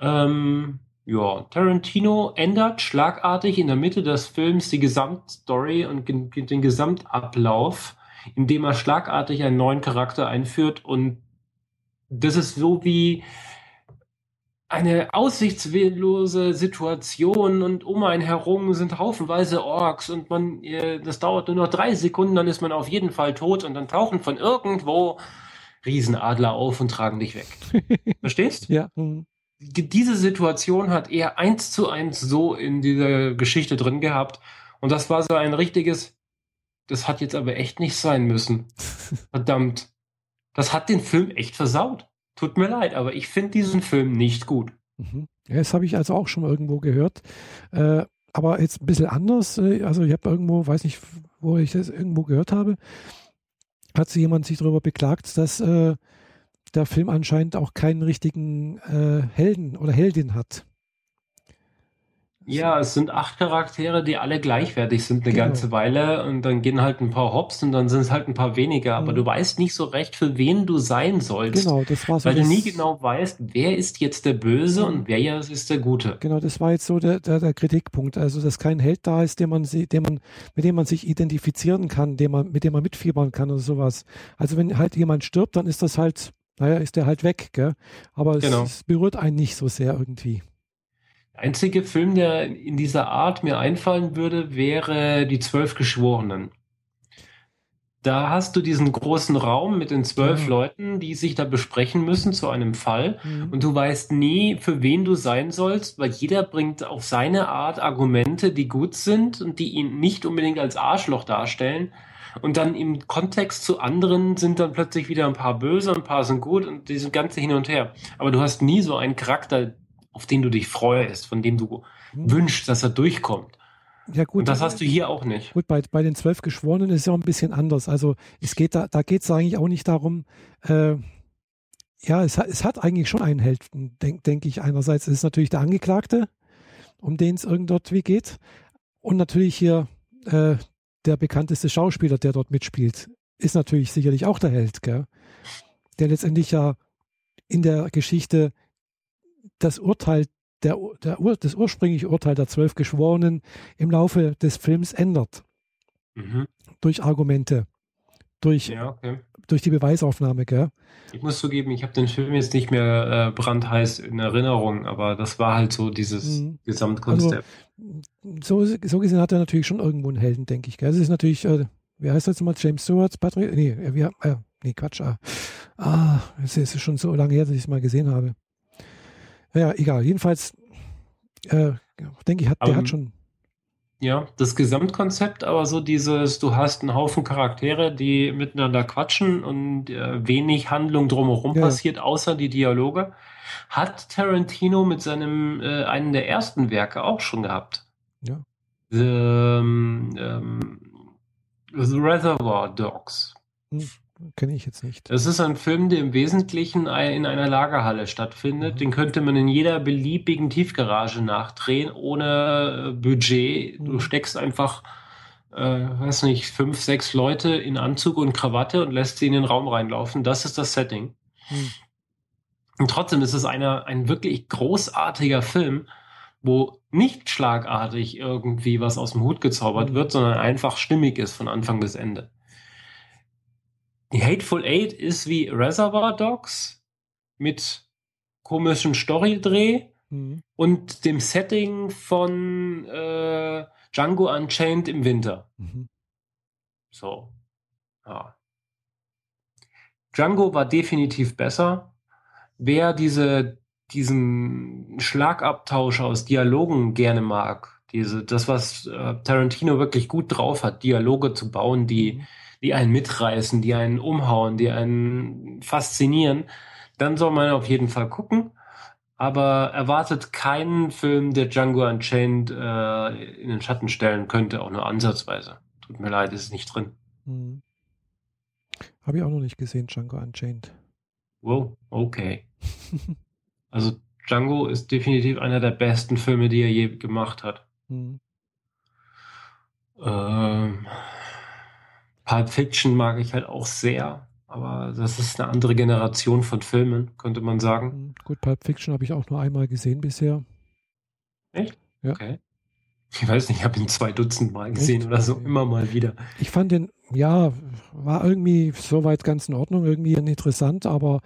Ähm, ja, Tarantino ändert schlagartig in der Mitte des Films die Gesamtstory und den Gesamtablauf, indem er schlagartig einen neuen Charakter einführt und das ist so wie eine aussichtslose Situation und um einen herum sind haufenweise Orks und man, äh, das dauert nur noch drei Sekunden, dann ist man auf jeden Fall tot und dann tauchen von irgendwo Riesenadler auf und tragen dich weg. Verstehst? Ja. Mhm. die- diese Situation hat er eins zu eins so in dieser Geschichte drin gehabt. Und das war so ein richtiges, das hat jetzt aber echt nicht sein müssen. Verdammt. Das hat den Film echt versaut. Tut mir leid, aber ich finde diesen Film nicht gut. Mhm. Das habe ich also auch schon irgendwo gehört. Äh, aber jetzt ein bisschen anders. Äh, also ich habe irgendwo, weiß nicht, wo ich das irgendwo gehört habe, hat sich jemand sich darüber beklagt, dass äh, der Film anscheinend auch keinen richtigen äh, Helden oder Heldin hat. Ja, es sind acht Charaktere, die alle gleichwertig sind eine Genau. ganze Weile und dann gehen halt ein paar Hops und dann sind es halt ein paar weniger, aber Mhm. du weißt nicht so recht, für wen du sein sollst. Genau, das war so. Weil du nie genau weißt, wer ist jetzt der Böse Mhm. und wer ja ist der Gute. Genau, das war jetzt so der, der, der Kritikpunkt. Also, dass kein Held da ist, den man, den man, mit dem man sich identifizieren kann, den man, mit dem man mitfiebern kann oder sowas. Also, wenn halt jemand stirbt, dann ist das halt, naja, ist der halt weg, gell? Aber es, Genau. es berührt einen nicht so sehr irgendwie. Der einzige Film, der in dieser Art mir einfallen würde, wäre Die Zwölf Geschworenen. Da hast du diesen großen Raum mit den zwölf Ja. Leuten, die sich da besprechen müssen zu einem Fall. Mhm. Und du weißt nie, für wen du sein sollst, weil jeder bringt auf seine Art Argumente, die gut sind und die ihn nicht unbedingt als Arschloch darstellen. Und dann im Kontext zu anderen sind dann plötzlich wieder ein paar böse, ein paar sind gut und diese ganze hin und her. Aber du hast nie so einen Charakter, auf den du dich freust, von dem du Mhm. wünschst, dass er durchkommt. Ja, gut. Und das hast du hier auch nicht. Gut, bei, bei den zwölf Geschworenen ist es ja auch ein bisschen anders. Also es geht da, da geht es eigentlich auch nicht darum, äh, ja, es hat, es hat eigentlich schon einen Held, denke denk ich einerseits. Es ist natürlich der Angeklagte, um den es irgendwie geht. Und natürlich hier äh, der bekannteste Schauspieler, der dort mitspielt, ist natürlich sicherlich auch der Held, gell? der letztendlich ja in der Geschichte das Urteil, der, der, das ursprüngliche Urteil der zwölf Geschworenen im Laufe des Films ändert. Mhm. Durch Argumente, durch, ja, okay. durch die Beweisaufnahme. Gell? Ich muss zugeben, ich habe den Film jetzt nicht mehr äh, brandheiß in Erinnerung, aber das war halt so dieses mhm. Gesamtkonzept. Also, so, so gesehen hat er natürlich schon irgendwo einen Helden, denke ich. Gell? Es ist natürlich, äh, wie heißt das nochmal, James Stewart, Patrick? Nee, äh, wir, äh, nee Quatsch. Ah, ah es ist schon so lange her, dass ich es mal gesehen habe. Ja, egal. Jedenfalls äh, denke ich, hat, der hat schon. Ja, das Gesamtkonzept, aber so dieses, du hast einen Haufen Charaktere, die miteinander quatschen und äh, wenig Handlung drumherum ja. passiert, außer die Dialoge, hat Tarantino mit seinem äh, einem der ersten Werke auch schon gehabt. Ja. The, ähm, ähm The Reservoir Dogs. Hm. Kenne ich jetzt nicht. Es ist ein Film, der im Wesentlichen in einer Lagerhalle stattfindet. Mhm. Den könnte man in jeder beliebigen Tiefgarage nachdrehen, ohne äh, Budget. Mhm. Du steckst einfach, äh, weiß nicht, fünf, sechs Leute in Anzug und Krawatte und lässt sie in den Raum reinlaufen. Das ist das Setting. Mhm. Und trotzdem ist es einer, ein wirklich großartiger Film, wo nicht schlagartig irgendwie was aus dem Hut gezaubert mhm. wird, sondern einfach stimmig ist von Anfang bis Ende. Die Hateful Eight ist wie Reservoir Dogs mit komischen Storydreh mhm. und dem Setting von äh, Django Unchained im Winter. Mhm. So. Ja. Django war definitiv besser. Wer diese, diesen Schlagabtausch aus Dialogen gerne mag, diese, das, was äh, Tarantino wirklich gut drauf hat, Dialoge zu bauen, die mhm die einen mitreißen, die einen umhauen, die einen faszinieren, dann soll man auf jeden Fall gucken. Aber erwartet keinen Film, der Django Unchained äh, in den Schatten stellen könnte, auch nur ansatzweise. Tut mir leid, ist nicht drin. Hm. Habe ich auch noch nicht gesehen, Django Unchained. Wow, okay. also Django ist definitiv einer der besten Filme, die er je gemacht hat. Hm. Ähm, Pulp Fiction mag ich halt auch sehr, aber das ist eine andere Generation von Filmen, könnte man sagen. Hm, gut, Pulp Fiction habe ich auch nur einmal gesehen bisher. Echt? Ja. Okay. Ich weiß nicht, ich habe ihn zwei Dutzend Mal gesehen Echt? oder so, immer mal wieder. Ich fand den, ja, war irgendwie soweit ganz in Ordnung, irgendwie interessant, aber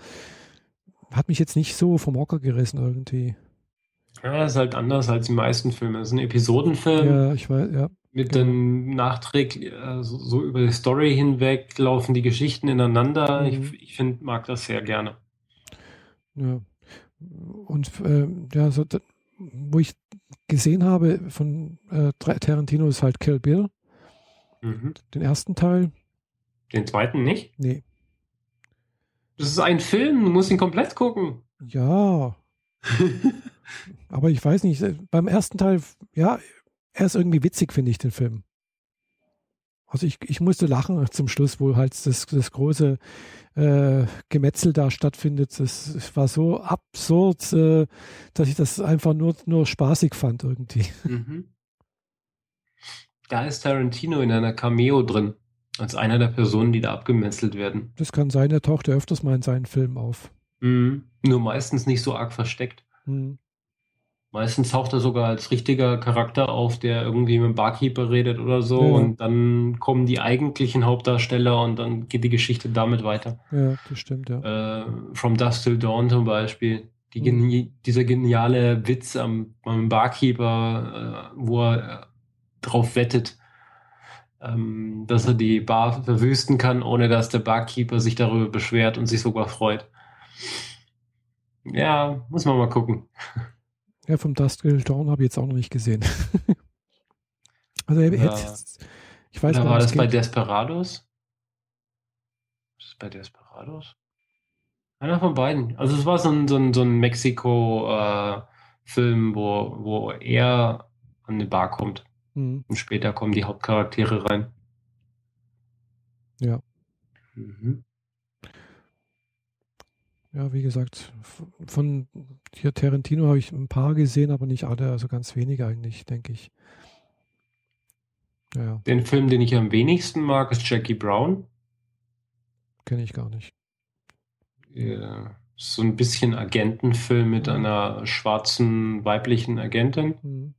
hat mich jetzt nicht so vom Hocker gerissen irgendwie. Ja, ist halt anders als die meisten Filme. Das ist ein Episodenfilm. Ja, ich weiß, ja mit genau. dem Nachträg, äh, so, so, über die Story hinweg laufen die Geschichten ineinander. Mhm. Ich, ich finde, mag das sehr gerne. Ja. Und äh, ja, so, wo ich gesehen habe von äh, Tarantino ist halt Kill Bill. Mhm. Den ersten Teil. Den zweiten nicht? Nee. Das ist ein Film, du musst ihn komplett gucken. Ja. Aber ich weiß nicht, beim ersten Teil, ja, er ist irgendwie witzig, finde ich, den Film. Also ich, ich musste lachen zum Schluss, wo halt das, das große äh, Gemetzel da stattfindet. Das, das war so absurd, äh, dass ich das einfach nur, nur spaßig fand irgendwie. Mhm. Da ist Tarantino in einer Cameo drin, als einer der Personen, die da abgemetzelt werden. Das kann sein, er taucht ja öfters mal in seinen Filmen auf. Mhm. Nur meistens nicht so arg versteckt. Mhm. Meistens taucht er sogar als richtiger Charakter auf, der irgendwie mit dem Barkeeper redet oder so. Ja. Und dann kommen die eigentlichen Hauptdarsteller und dann geht die Geschichte damit weiter. Ja, das stimmt, ja. Äh, From Dust Till Dawn zum Beispiel. Die mhm. Dieser geniale Witz am, am Barkeeper, äh, wo er äh, drauf wettet, ähm, dass er die Bar verwüsten kann, ohne dass der Barkeeper sich darüber beschwert und sich sogar freut. Ja, muss man mal gucken. Ja, vom Dust Till Dawn habe ich jetzt auch noch nicht gesehen. also er, jetzt, ich weiß Oder war das bei Desperados? Ist das bei Desperados? Einer von beiden. Also es war so ein, so ein, so ein Mexiko-Film, äh, wo, wo er an eine Bar kommt. Mhm. Und später kommen die Hauptcharaktere rein. Ja. Mhm. Ja, wie gesagt, von hier Tarantino habe ich ein paar gesehen, aber nicht alle, also ganz wenige eigentlich, denke ich. Ja. Den Film, den ich am wenigsten mag, ist Jackie Brown. Kenne ich gar nicht. Ja, so ein bisschen Agentenfilm mit mhm. einer schwarzen weiblichen Agentin. Mhm.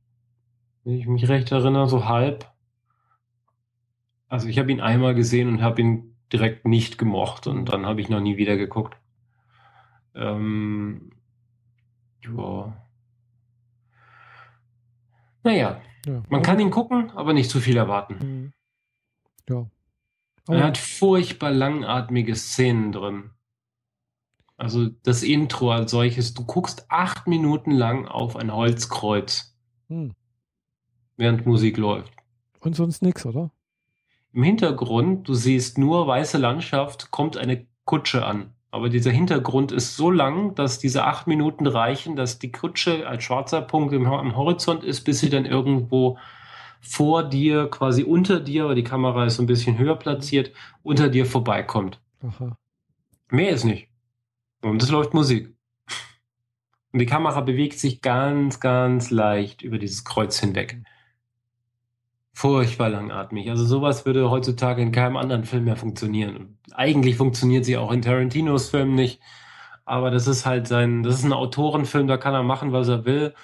Wenn ich mich recht erinnere, so halb. Also ich habe ihn einmal gesehen und habe ihn direkt nicht gemocht und dann habe ich noch nie wieder geguckt. Ähm, ja. Naja, ja. man kann ihn gucken, aber nicht zu viel erwarten. Mhm. Ja. Aber er hat furchtbar langatmige Szenen drin. Also das Intro als solches, du guckst acht Minuten lang auf ein Holzkreuz, hm. während Musik läuft. Und sonst nichts, oder? Im Hintergrund, du siehst nur weiße Landschaft, kommt eine Kutsche an. Aber dieser Hintergrund ist so lang, dass diese acht Minuten reichen, dass die Kutsche als schwarzer Punkt im, am Horizont ist, bis sie dann irgendwo vor dir, quasi unter dir, weil die Kamera ist so ein bisschen höher platziert, unter dir vorbeikommt. Aha. Mehr ist nicht. Und es läuft Musik. Und die Kamera bewegt sich ganz, ganz leicht über dieses Kreuz hinweg furchtbar langatmig. Also sowas würde heutzutage in keinem anderen Film mehr funktionieren. Eigentlich funktioniert sie auch in Tarantinos Filmen nicht. Aber das ist halt sein, das ist ein Autorenfilm, da kann er machen, was er will.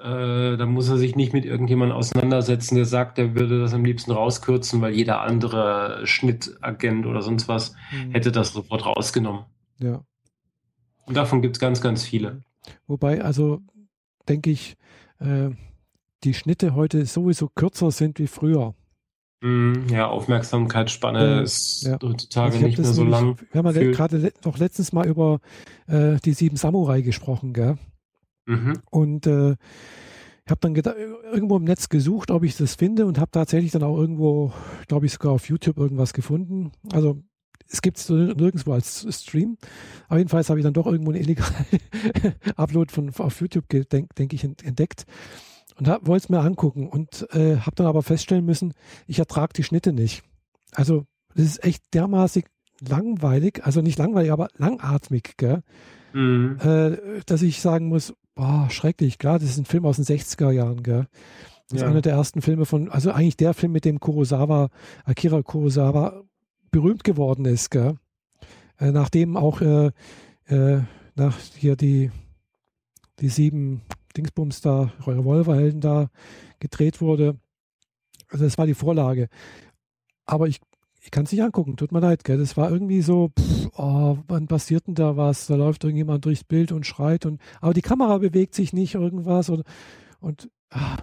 Äh, da muss er sich nicht mit irgendjemandem auseinandersetzen, der sagt, er würde das am liebsten rauskürzen, weil jeder andere Schnittagent oder sonst was mhm. hätte das sofort rausgenommen. Ja. Und davon gibt es ganz, ganz viele. Wobei, also denke ich, äh, die Schnitte heute sowieso kürzer sind wie früher. Mm, ja, Aufmerksamkeitsspanne äh, ist ja. heutzutage also nicht mehr so lang. Wir haben ja gerade noch letztens mal über äh, die sieben Samurai gesprochen, gell? Mhm. Und äh, ich habe dann irgendwo im Netz gesucht, ob ich das finde und habe tatsächlich dann auch irgendwo, glaube ich, sogar auf YouTube irgendwas gefunden. Also es gibt es nirgendwo als Stream. Aber jedenfalls habe ich dann doch irgendwo einen illegalen Upload von auf YouTube, denke denk ich, entdeckt und wollte es mir angucken und äh, habe dann aber feststellen müssen, ich ertrage die Schnitte nicht. Also das ist echt dermaßen langweilig, also nicht langweilig, aber langatmig, gell? Mhm. Äh, dass ich sagen muss, boah, schrecklich, klar, das ist ein Film aus den 60er Jahren, gell? Das ja. ist einer der ersten Filme von, also eigentlich der Film, mit dem Kurosawa, Akira Kurosawa berühmt geworden ist, gell? Äh, nachdem auch äh, äh nach hier die, die sieben Dingsbums da, Revolverhelden da gedreht wurde. Also das war die Vorlage. Aber ich, ich kann es nicht angucken, tut mir leid, gell? Das war irgendwie so, pff, oh, wann passiert denn da was? Da läuft irgendjemand durchs Bild und schreit und aber die Kamera bewegt sich nicht irgendwas und, und ah,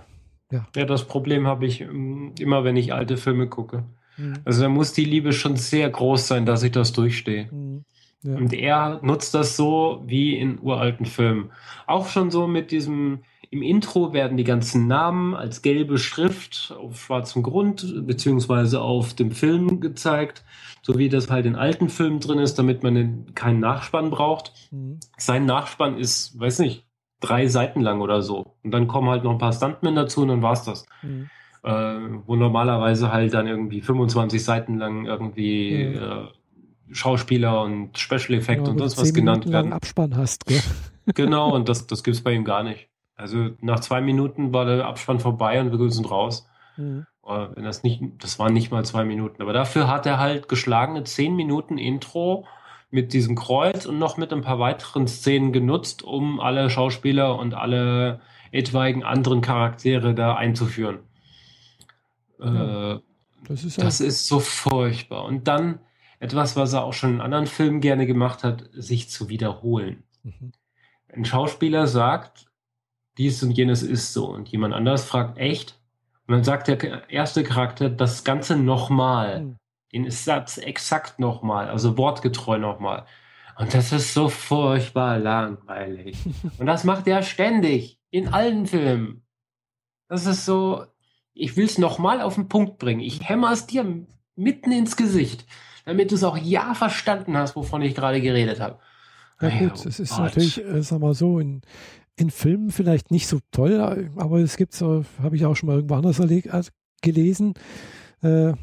ja. Ja, das Problem habe ich ähm, immer, wenn ich alte Filme gucke. Mhm. Also da muss die Liebe schon sehr groß sein, dass ich das durchstehe. Mhm. Ja. Und er nutzt das so wie in uralten Filmen. Auch schon so mit diesem, im Intro werden die ganzen Namen als gelbe Schrift auf schwarzem Grund beziehungsweise auf dem Film gezeigt, so wie das halt in alten Filmen drin ist, damit man keinen Nachspann braucht. Mhm. Sein Nachspann ist, weiß nicht, drei Seiten lang oder so. Und dann kommen halt noch ein paar Stuntmen dazu und dann war's das. Mhm. Äh, wo normalerweise halt dann irgendwie 25 Seiten lang irgendwie mhm. äh, Schauspieler und Special Effekt ja, und das was genannt Minuten werden. Abspann hast, gell? Genau, und das, das gibt es bei ihm gar nicht. Also nach zwei Minuten war der Abspann vorbei und wir sind raus. Mhm. Wenn das nicht, das waren nicht mal zwei Minuten. Aber dafür hat er halt geschlagene zehn Minuten Intro mit diesem Kreuz und noch mit ein paar weiteren Szenen genutzt, um alle Schauspieler und alle etwaigen anderen Charaktere da einzuführen. Ja, äh, das, ist, das ist so furchtbar. Und dann etwas, was er auch schon in anderen Filmen gerne gemacht hat, sich zu wiederholen. Mhm. Ein Schauspieler sagt, dies und jenes ist so und jemand anders fragt echt und dann sagt der erste Charakter das Ganze nochmal, mhm. den Satz exakt nochmal, also wortgetreu nochmal. Und das ist so furchtbar langweilig. und das macht er ständig in allen Filmen. Das ist so, ich will es nochmal auf den Punkt bringen. Ich hämmer es dir mitten ins Gesicht damit du es auch ja verstanden hast, wovon ich gerade geredet habe. Ja gut, es ist Gott. natürlich, äh, sag mal so, in, in Filmen vielleicht nicht so toll, aber es gibt so, habe ich auch schon mal irgendwo anders äh, gelesen. Äh,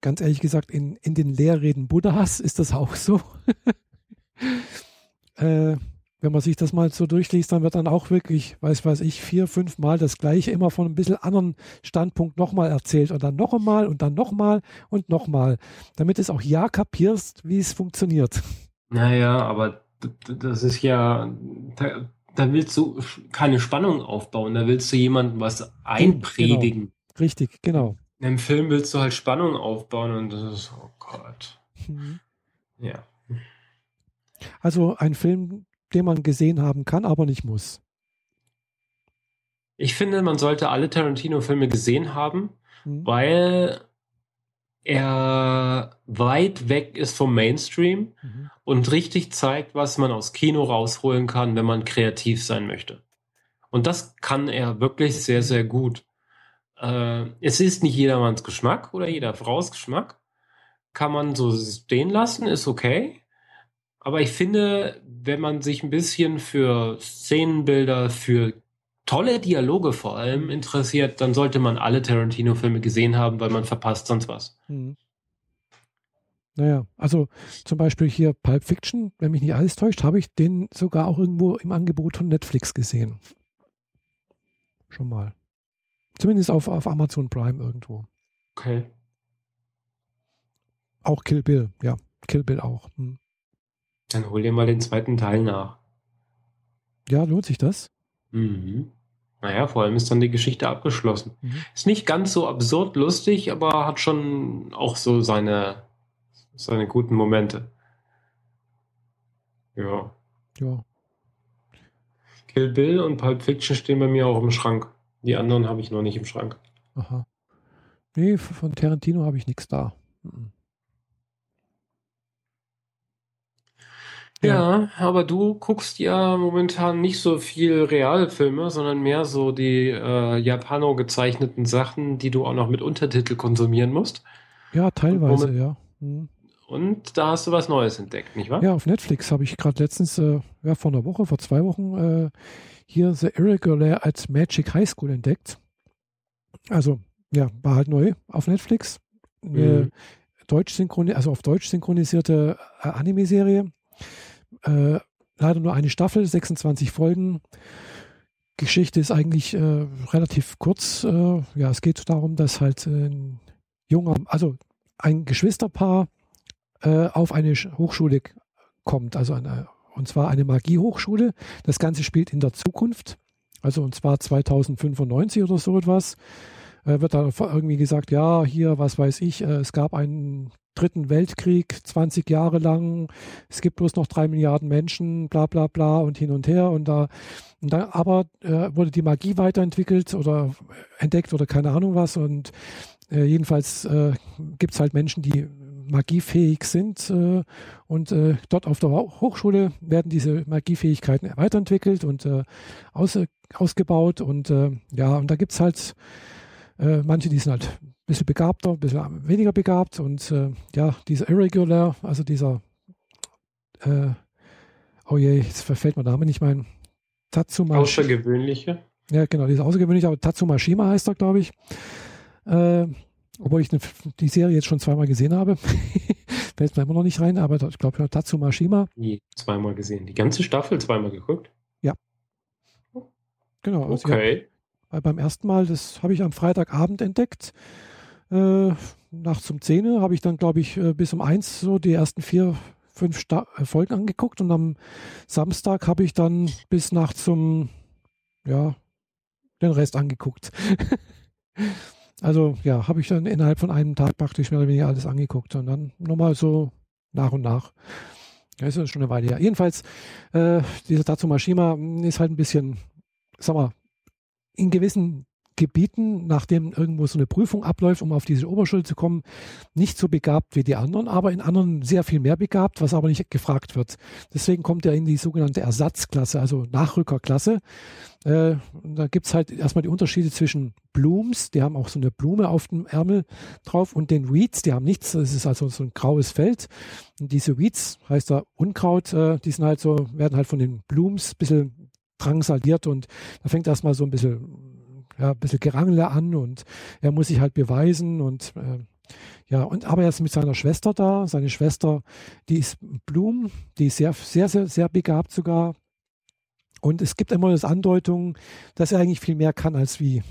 ganz ehrlich gesagt, in, in den Lehrreden Buddhas ist das auch so. äh, wenn man sich das mal so durchliest, dann wird dann auch wirklich, weiß weiß ich, vier, fünf Mal das gleiche immer von ein bisschen anderen Standpunkt nochmal erzählt und dann noch einmal und dann nochmal und nochmal, damit es auch ja kapierst, wie es funktioniert. Naja, aber das ist ja, da, da, willst du keine Spannung aufbauen, da willst du jemandem was einpredigen. Genau. Richtig, genau. Im Film willst du halt Spannung aufbauen und das ist, oh Gott. Mhm. Ja. Also ein Film, den man gesehen haben kann, aber nicht muss. Ich finde, man sollte alle Tarantino-Filme gesehen haben, mhm. weil er weit weg ist vom Mainstream mhm. und richtig zeigt, was man aus Kino rausholen kann, wenn man kreativ sein möchte. Und das kann er wirklich sehr, sehr gut. Äh, es ist nicht jedermanns Geschmack oder jeder Frau's Geschmack. Kann man so stehen lassen, ist okay. Aber ich finde, wenn man sich ein bisschen für Szenenbilder, für tolle Dialoge vor allem interessiert, dann sollte man alle Tarantino-Filme gesehen haben, weil man verpasst sonst was. Mhm. Naja, also zum Beispiel hier Pulp Fiction, wenn mich nicht alles täuscht, habe ich den sogar auch irgendwo im Angebot von Netflix gesehen. Schon mal. Zumindest auf, auf Amazon Prime irgendwo. Okay. Auch Kill Bill, ja. Kill Bill auch. Hm. Dann hol dir mal den zweiten Teil nach. Ja, lohnt sich das? Mhm. Naja, vor allem ist dann die Geschichte abgeschlossen. Mhm. Ist nicht ganz so absurd lustig, aber hat schon auch so seine, seine guten Momente. Ja. Ja. Kill Bill und Pulp Fiction stehen bei mir auch im Schrank. Die anderen habe ich noch nicht im Schrank. Aha. Nee, von Tarantino habe ich nichts da. Mhm. Ja, aber du guckst ja momentan nicht so viel Realfilme, sondern mehr so die äh, Japano gezeichneten Sachen, die du auch noch mit Untertitel konsumieren musst. Ja, teilweise, und ja. Mhm. Und da hast du was Neues entdeckt, nicht wahr? Ja, auf Netflix habe ich gerade letztens, äh, ja, vor einer Woche, vor zwei Wochen, äh, hier The Irregular als Magic High School entdeckt. Also, ja, war halt neu auf Netflix. Eine mhm. deutsch synchronisierte, also auf Deutsch synchronisierte äh, Anime-Serie äh, leider nur eine Staffel, 26 Folgen. Geschichte ist eigentlich äh, relativ kurz. Äh, ja, es geht darum, dass halt ein junger, also ein Geschwisterpaar äh, auf eine Hochschule kommt, also eine, und zwar eine Magiehochschule. Das Ganze spielt in der Zukunft, also und zwar 2095 oder so etwas. Äh, wird da irgendwie gesagt, ja, hier, was weiß ich, äh, es gab einen Dritten Weltkrieg 20 Jahre lang, es gibt bloß noch drei Milliarden Menschen, bla bla bla und hin und her. Und da, und da aber äh, wurde die Magie weiterentwickelt oder entdeckt oder keine Ahnung was. Und äh, jedenfalls äh, gibt es halt Menschen, die magiefähig sind. Äh, und äh, dort auf der Hochschule werden diese Magiefähigkeiten weiterentwickelt und aus, ausgebaut. Und ja, und da gibt es halt äh, manche, die sind halt bisschen begabter, ein bisschen weniger begabt und äh, ja, dieser Irregular, also dieser, äh, oh je, jetzt verfällt mir der Name nicht mein, Tatsuma. Außergewöhnliche. Ja, genau, dieser außergewöhnliche, aber Tatsuma Shima heißt er, glaube ich. Äh, obwohl ich die Serie jetzt schon zweimal gesehen habe. Fällt mir immer noch nicht rein, aber ich glaube, Tatsuma Shima. Nie zweimal gesehen. Die ganze Staffel zweimal geguckt? Ja. Genau. Also okay. Ja, beim ersten Mal, das habe ich am Freitagabend entdeckt. Äh, nachts um 10 habe ich dann, glaube ich, äh, bis um 1 so die ersten vier, fünf Sta äh, Folgen angeguckt und am Samstag habe ich dann bis nachts um, ja, den Rest angeguckt. also ja, habe ich dann innerhalb von einem Tag praktisch mehr oder weniger alles angeguckt und dann nochmal so nach und nach. Das ist schon eine Weile her. Jedenfalls, äh, dieser Tatsumashima ist halt ein bisschen, sag mal, in gewissen Gebieten, nachdem irgendwo so eine Prüfung abläuft, um auf diese Oberschule zu kommen, nicht so begabt wie die anderen, aber in anderen sehr viel mehr begabt, was aber nicht gefragt wird. Deswegen kommt er in die sogenannte Ersatzklasse, also Nachrückerklasse. Äh, da gibt's halt erstmal die Unterschiede zwischen Blooms, die haben auch so eine Blume auf dem Ärmel drauf, und den Weeds, die haben nichts, das ist also so ein graues Feld. Und diese Weeds, heißt da Unkraut, äh, die sind halt so, werden halt von den Blooms ein bisschen drangsaliert und da fängt erstmal so ein bisschen ja, ein bisschen Gerangele an und er muss sich halt beweisen und äh, Ja, und aber er ist mit seiner Schwester da. Seine Schwester, die ist Blum, die ist sehr, sehr, sehr, sehr begabt sogar. Und es gibt immer das Andeutung, dass er eigentlich viel mehr kann, als wie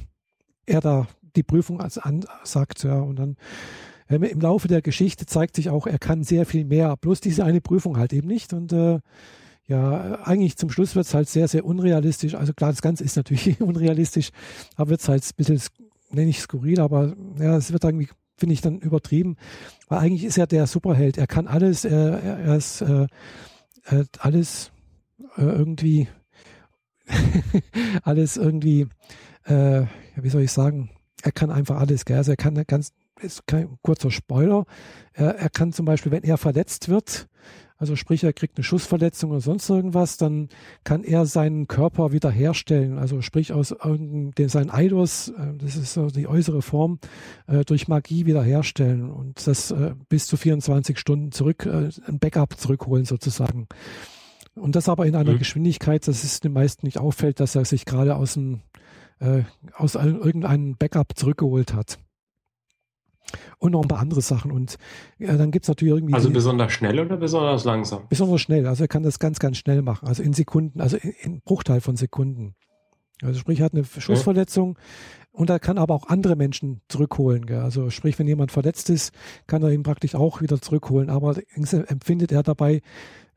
er da die Prüfung als ansagt. Ja. Und dann äh, im Laufe der Geschichte zeigt sich auch, er kann sehr viel mehr. Bloß diese eine Prüfung halt eben nicht. Und äh, ja, eigentlich zum Schluss wird es halt sehr, sehr unrealistisch. Also klar, das Ganze ist natürlich unrealistisch, aber wird es halt ein bisschen, nenne ich skurril, aber ja, es wird irgendwie, finde ich, dann übertrieben. Weil eigentlich ist er der Superheld. Er kann alles, er, er ist äh, alles äh, irgendwie, alles irgendwie, äh, wie soll ich sagen, er kann einfach alles, gell? Also er kann ganz, ist kein kurzer Spoiler, er, er kann zum Beispiel, wenn er verletzt wird, also sprich, er kriegt eine Schussverletzung oder sonst irgendwas, dann kann er seinen Körper wiederherstellen. Also sprich aus irgendeinem, seinen Eidos, äh, das ist so die äußere Form, äh, durch Magie wiederherstellen und das äh, bis zu 24 Stunden zurück, ein Backup zurückholen sozusagen. Und das aber in einer mhm. Geschwindigkeit, dass es den meisten nicht auffällt, dass er sich gerade aus, einem, aus irgendeinem Backup zurückgeholt hat und noch ein paar andere Sachen. Und ja, dann gibt es natürlich irgendwie. Also besonders schnell oder besonders langsam? Besonders schnell. Also er kann das ganz, ganz schnell machen. Also in Sekunden, also in, in Bruchteil von Sekunden. Also sprich, er hat eine Schussverletzung okay. und er kann aber auch andere Menschen zurückholen. Gell? Also sprich, wenn jemand verletzt ist, kann er ihn praktisch auch wieder zurückholen. Aber empfindet er dabei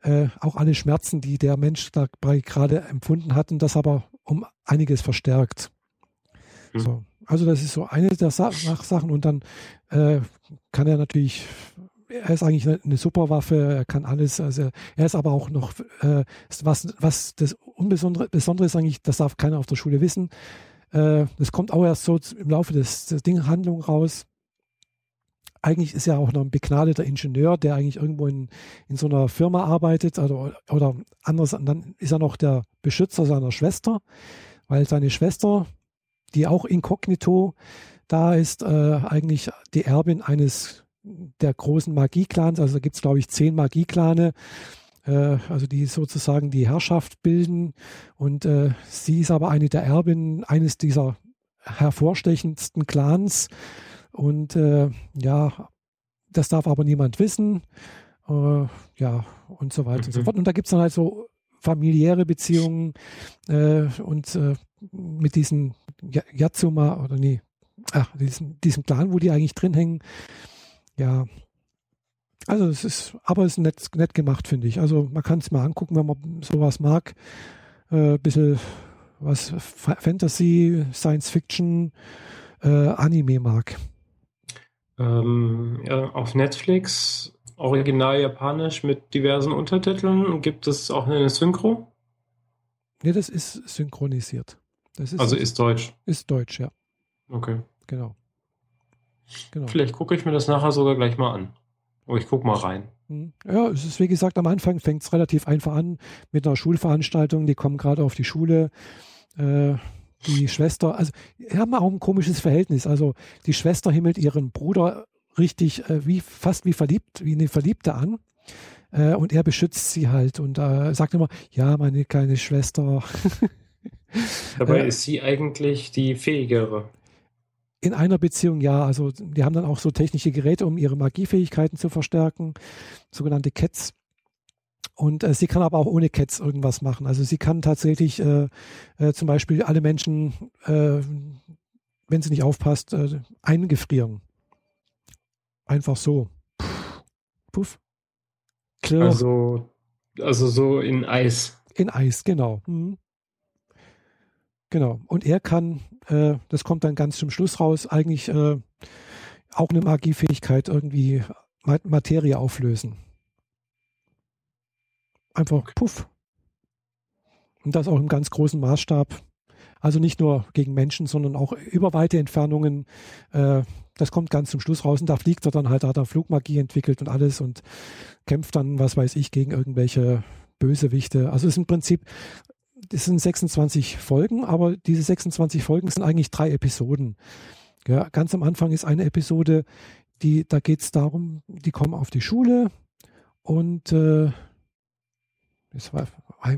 äh, auch alle Schmerzen, die der Mensch dabei gerade empfunden hat und das aber um einiges verstärkt. Mhm. So. Also das ist so eine der Sa Sachen und dann äh, kann er natürlich, er ist eigentlich eine, eine super Waffe, er kann alles, also er ist aber auch noch, äh, was, was das Unbesondere Besondere ist eigentlich, das darf keiner auf der Schule wissen, äh, das kommt auch erst so im Laufe des, des Dinghandlung raus. Eigentlich ist er auch noch ein begnadeter Ingenieur, der eigentlich irgendwo in, in so einer Firma arbeitet oder, oder anders, dann ist er noch der Beschützer seiner Schwester, weil seine Schwester, die auch inkognito da ist, äh, eigentlich die Erbin eines der großen Magieclans. Also da gibt es, glaube ich, zehn Magieklane, äh, also die sozusagen die Herrschaft bilden. Und äh, sie ist aber eine der Erbinnen eines dieser hervorstechendsten Clans. Und äh, ja, das darf aber niemand wissen. Äh, ja, und so weiter mhm. und so mhm. fort. Und da gibt es dann halt so familiäre Beziehungen äh, und äh, mit diesen Yatsuma oder nee, ach, diesem, diesem Clan, wo die eigentlich drin hängen. Ja, also es ist, aber es ist nett, nett gemacht, finde ich. Also man kann es mal angucken, wenn man sowas mag. Äh, bisschen was Fantasy, Science Fiction, äh, Anime mag. Ähm, ja, auf Netflix original japanisch mit diversen Untertiteln. Gibt es auch eine Synchro? Nee, das ist synchronisiert. Ist, also ist Deutsch. Ist Deutsch, ja. Okay. Genau. genau. Vielleicht gucke ich mir das nachher sogar gleich mal an. Oh, ich gucke mal rein. Hm. Ja, es ist wie gesagt, am Anfang fängt es relativ einfach an mit einer Schulveranstaltung. Die kommen gerade auf die Schule. Äh, die Schwester, also haben auch ein komisches Verhältnis. Also die Schwester himmelt ihren Bruder richtig äh, wie fast wie verliebt, wie eine Verliebte an. Äh, und er beschützt sie halt und sagt immer, ja, meine kleine Schwester. Dabei äh, ist sie eigentlich die fähigere. In einer Beziehung ja, also die haben dann auch so technische Geräte, um ihre Magiefähigkeiten zu verstärken, sogenannte Cats. Und äh, sie kann aber auch ohne Cats irgendwas machen. Also sie kann tatsächlich äh, äh, zum Beispiel alle Menschen, äh, wenn sie nicht aufpasst, äh, eingefrieren. Einfach so. Puff. Puff. Klirr. Also, also so in Eis. In Eis, genau. Mhm. Genau. Und er kann, äh, das kommt dann ganz zum Schluss raus, eigentlich äh, auch eine Magiefähigkeit irgendwie Materie auflösen. Einfach puff. Und das auch im ganz großen Maßstab. Also nicht nur gegen Menschen, sondern auch über weite Entfernungen. Äh, das kommt ganz zum Schluss raus und da fliegt er dann halt, da hat er Flugmagie entwickelt und alles und kämpft dann, was weiß ich, gegen irgendwelche Bösewichte. Also es ist im Prinzip das sind 26 Folgen, aber diese 26 Folgen sind eigentlich drei Episoden. Ja, ganz am Anfang ist eine Episode, die, da geht es darum, die kommen auf die Schule und äh, das war,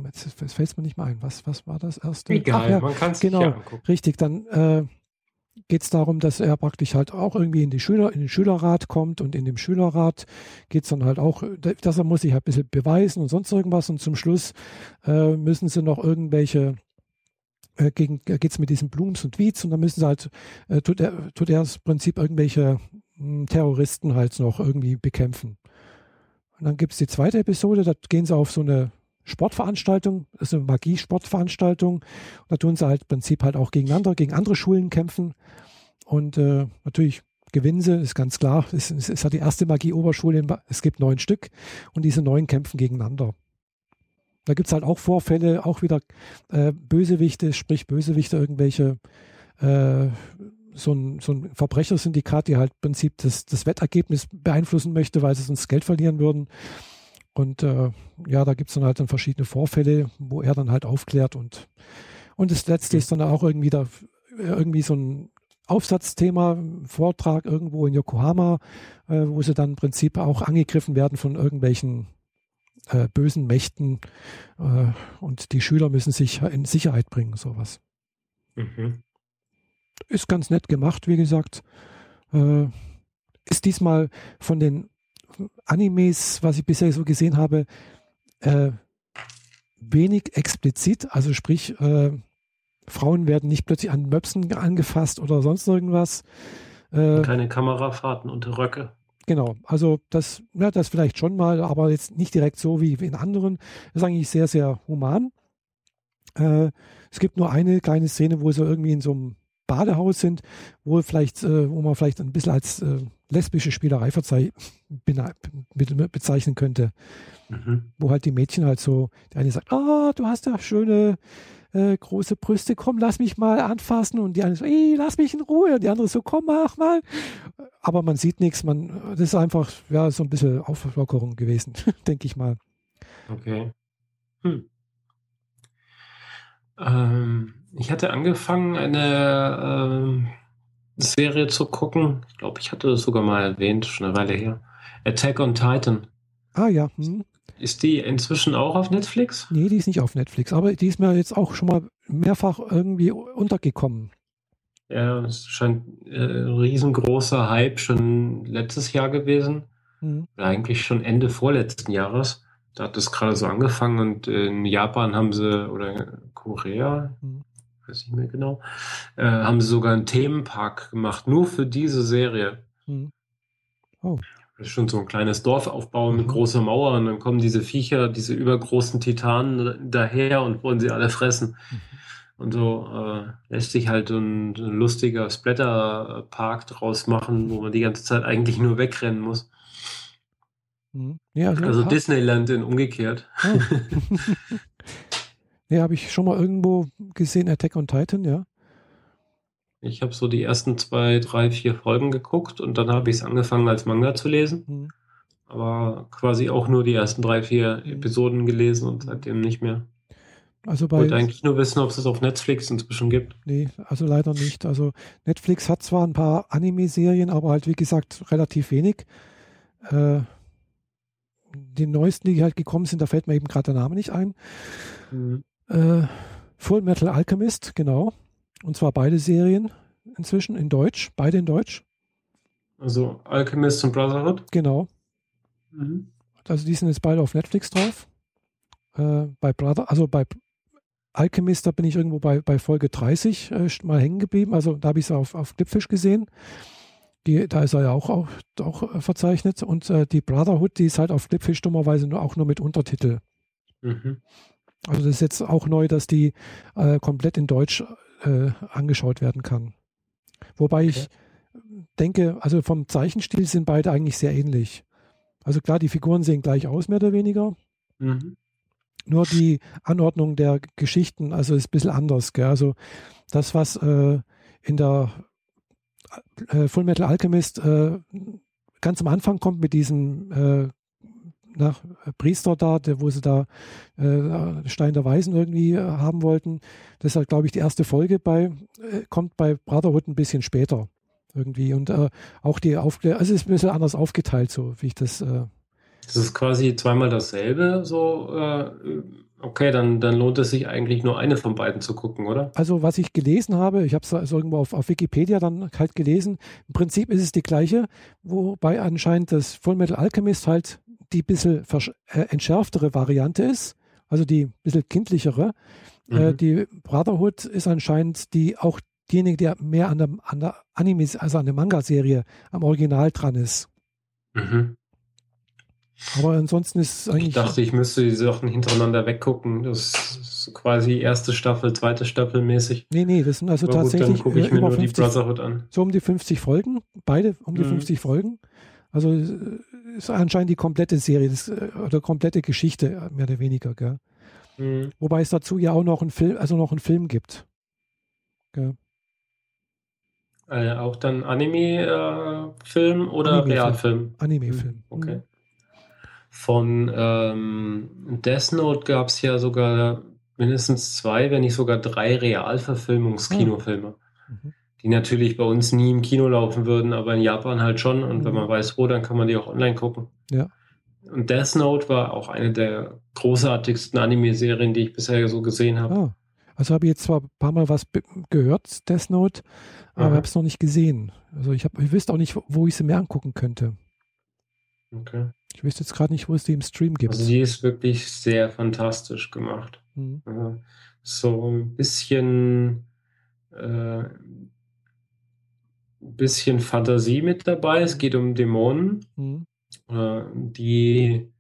jetzt fällt es mir nicht mehr ein. Was, was war das erste? Egal, ja, man kann es genau, angucken. Richtig, dann äh, geht es darum, dass er praktisch halt auch irgendwie in, die Schüler, in den Schülerrat kommt und in dem Schülerrat geht es dann halt auch, dass er muss sich halt ein bisschen beweisen und sonst irgendwas und zum Schluss äh, müssen sie noch irgendwelche äh, äh, geht es mit diesen Blooms und Weeds und dann müssen sie halt, äh, tut, er, tut er das Prinzip irgendwelche mh, hm, Terroristen halt noch irgendwie bekämpfen. Und dann gibt es die zweite Episode, da gehen sie auf so eine Sportveranstaltung, das ist eine Magie-Sportveranstaltung. Da tun sie halt im Prinzip halt auch gegeneinander, gegen andere Schulen kämpfen. Und äh, natürlich gewinnen sie, ist ganz klar. Es ist, ist ja die erste Magie-Oberschule. Es gibt neun Stück und diese neun kämpfen gegeneinander. Da gibt es halt auch Vorfälle, auch wieder äh, Bösewichte, sprich Bösewichte, irgendwelche äh, so ein, so ein Verbrechersyndikat, die halt im Prinzip das, das Wettergebnis beeinflussen möchte, weil sie sonst Geld verlieren würden. Und äh, ja, da gibt es dann halt dann verschiedene Vorfälle, wo er dann halt aufklärt und und das letzte ist dann auch irgendwie da irgendwie so ein Aufsatzthema, Vortrag irgendwo in Yokohama, äh, wo sie dann im Prinzip auch angegriffen werden von irgendwelchen äh, bösen Mächten äh, und die Schüler müssen sich in Sicherheit bringen, sowas. Mhm. Ist ganz nett gemacht, wie gesagt. Äh, ist diesmal von den Animes, was ich bisher so gesehen habe, äh, wenig explizit. Also sprich, äh, Frauen werden nicht plötzlich an Möpsen angefasst oder sonst irgendwas. Äh, Keine Kamerafahrten unter Röcke. Genau, also das, ja, das vielleicht schon mal, aber jetzt nicht direkt so wie in anderen. Das ist eigentlich sehr, sehr human. Äh, es gibt nur eine kleine Szene, wo sie irgendwie in so einem Badehaus sind, wo vielleicht, äh, wo man vielleicht ein bisschen als äh, lesbische Spielerei bezeichnen könnte. Mhm. Wo halt die Mädchen halt so, der eine sagt, ah, oh, du hast ja schöne äh, große Brüste, komm, lass mich mal anfassen. Und die eine so, ey, lass mich in Ruhe. Und die andere so, komm, mach mal. Aber man sieht nichts, man, das ist einfach, ja, so ein bisschen Auflockerung gewesen, denke ich mal. Okay. Hm. Ähm, ich hatte angefangen, eine ähm, Serie zu gucken. Ich glaube, ich hatte das sogar mal erwähnt, schon eine Weile her. Attack on Titan. Ah ja. Hm. Ist die inzwischen auch auf Netflix? Nee, die ist nicht auf Netflix, aber die ist mir jetzt auch schon mal mehrfach irgendwie untergekommen. Ja, es scheint äh, ein riesengroßer Hype schon letztes Jahr gewesen. Mhm. Oder eigentlich schon Ende vorletzten Jahres. Da hat es gerade so angefangen und in Japan haben sie, oder Korea, mhm. Weiß nicht mehr genau, äh, haben sie sogar einen Themenpark gemacht, nur für diese Serie. Mhm. Oh schon so ein kleines Dorf aufbauen mit mhm. großer Mauer und dann kommen diese Viecher, diese übergroßen Titanen daher und wollen sie alle fressen. Mhm. Und so äh, lässt sich halt ein, ein lustiger Splatter-Park draus machen, wo man die ganze Zeit eigentlich nur wegrennen muss. Mhm. Ja, also, also Disneyland in umgekehrt. Oh. ja, habe ich schon mal irgendwo gesehen, Attack on Titan, ja. Ich habe so die ersten zwei, drei, vier Folgen geguckt und dann habe ich es angefangen als Manga zu lesen. Mhm. Aber quasi auch nur die ersten drei, vier mhm. Episoden gelesen und seitdem nicht mehr. Also bei, ich wollte eigentlich nur wissen, ob es es auf Netflix inzwischen gibt. Nee, also leider nicht. Also Netflix hat zwar ein paar Anime-Serien, aber halt wie gesagt relativ wenig. Äh, die neuesten, die halt gekommen sind, da fällt mir eben gerade der Name nicht ein. Mhm. Äh, Full Metal Alchemist, genau. Und zwar beide Serien inzwischen in Deutsch, beide in Deutsch. Also Alchemist und Brotherhood? Genau. Mhm. Also die sind jetzt beide auf Netflix drauf. Äh, bei Brother, also bei Alchemist, da bin ich irgendwo bei, bei Folge 30 äh, mal hängen geblieben. Also da habe ich es auf, auf Clipfish gesehen. Die, da ist er ja auch, auch, auch äh, verzeichnet. Und äh, die Brotherhood, die ist halt auf Clipfish dummerweise nur, auch nur mit Untertitel. Mhm. Also das ist jetzt auch neu, dass die äh, komplett in Deutsch äh, angeschaut werden kann. Wobei okay. ich denke, also vom Zeichenstil sind beide eigentlich sehr ähnlich. Also klar, die Figuren sehen gleich aus, mehr oder weniger. Mhm. Nur die Anordnung der Geschichten, also ist ein bisschen anders. Gell? Also das, was äh, in der äh, Full Metal Alchemist äh, ganz am Anfang kommt mit diesem äh, nach Priester da, der, wo sie da äh, Stein der Weisen irgendwie äh, haben wollten. Das ist halt, glaube ich, die erste Folge bei, äh, kommt bei Brotherhood ein bisschen später irgendwie. Und äh, auch die Aufklärung, also es ist ein bisschen anders aufgeteilt, so wie ich das. Äh, das ist quasi zweimal dasselbe, so äh, Okay, dann, dann lohnt es sich eigentlich nur eine von beiden zu gucken, oder? Also was ich gelesen habe, ich habe es also irgendwo auf, auf Wikipedia dann halt gelesen, im Prinzip ist es die gleiche, wobei anscheinend das Full Metal Alchemist halt die bisschen äh, entschärftere Variante ist, also die bisschen kindlichere. Äh, mhm. Äh, die Brotherhood ist anscheinend die auch diejenige, die mehr an der, an der Anime, also an der Manga-Serie am Original dran ist. Mhm. Aber ansonsten ist eigentlich. Ich dachte, ich müsste die Sachen hintereinander weggucken. Das ist quasi erste Staffel, zweite Staffel mäßig. Nee, nee, das sind also Aber tatsächlich. Gut, dann gucke ich mir nur 50, die Brotherhood an. So um die 50 Folgen, beide um die mhm. 50 Folgen. Also ist anscheinend die komplette Serie das, äh, oder komplette Geschichte, mehr oder weniger, gell? Mhm. Wobei es dazu ja auch noch einen Film, also noch einen Film gibt. Gell? Äh, auch dann Anime-Film äh, oder Anime Realfilm? Anime-Film. Mhm. Okay. Mhm. Von ähm, Death Note gab es ja sogar mindestens zwei, wenn nicht sogar drei Realverfilmungs-Kinofilme. Ah. Mhm. Die natürlich bei uns nie im Kino laufen würden, aber in Japan halt schon. Und mhm. wenn man weiß wo, dann kann man die auch online gucken. Ja. Und Death Note war auch eine der großartigsten Anime-Serien, die ich bisher so gesehen habe. Ah. Also habe ich jetzt zwar ein paar Mal was gehört, Death Note, aber mhm. habe es noch nicht gesehen. Also ich, hab, ich wüsste auch nicht, wo ich sie mir angucken könnte. Okay. Ich wüsste jetzt gerade nicht, wo es die im Stream gibt. Also die ist wirklich sehr fantastisch gemacht. Mhm. So ein bisschen, äh, bisschen Fantasie mit dabei. Es geht um Dämonen, mhm. äh, die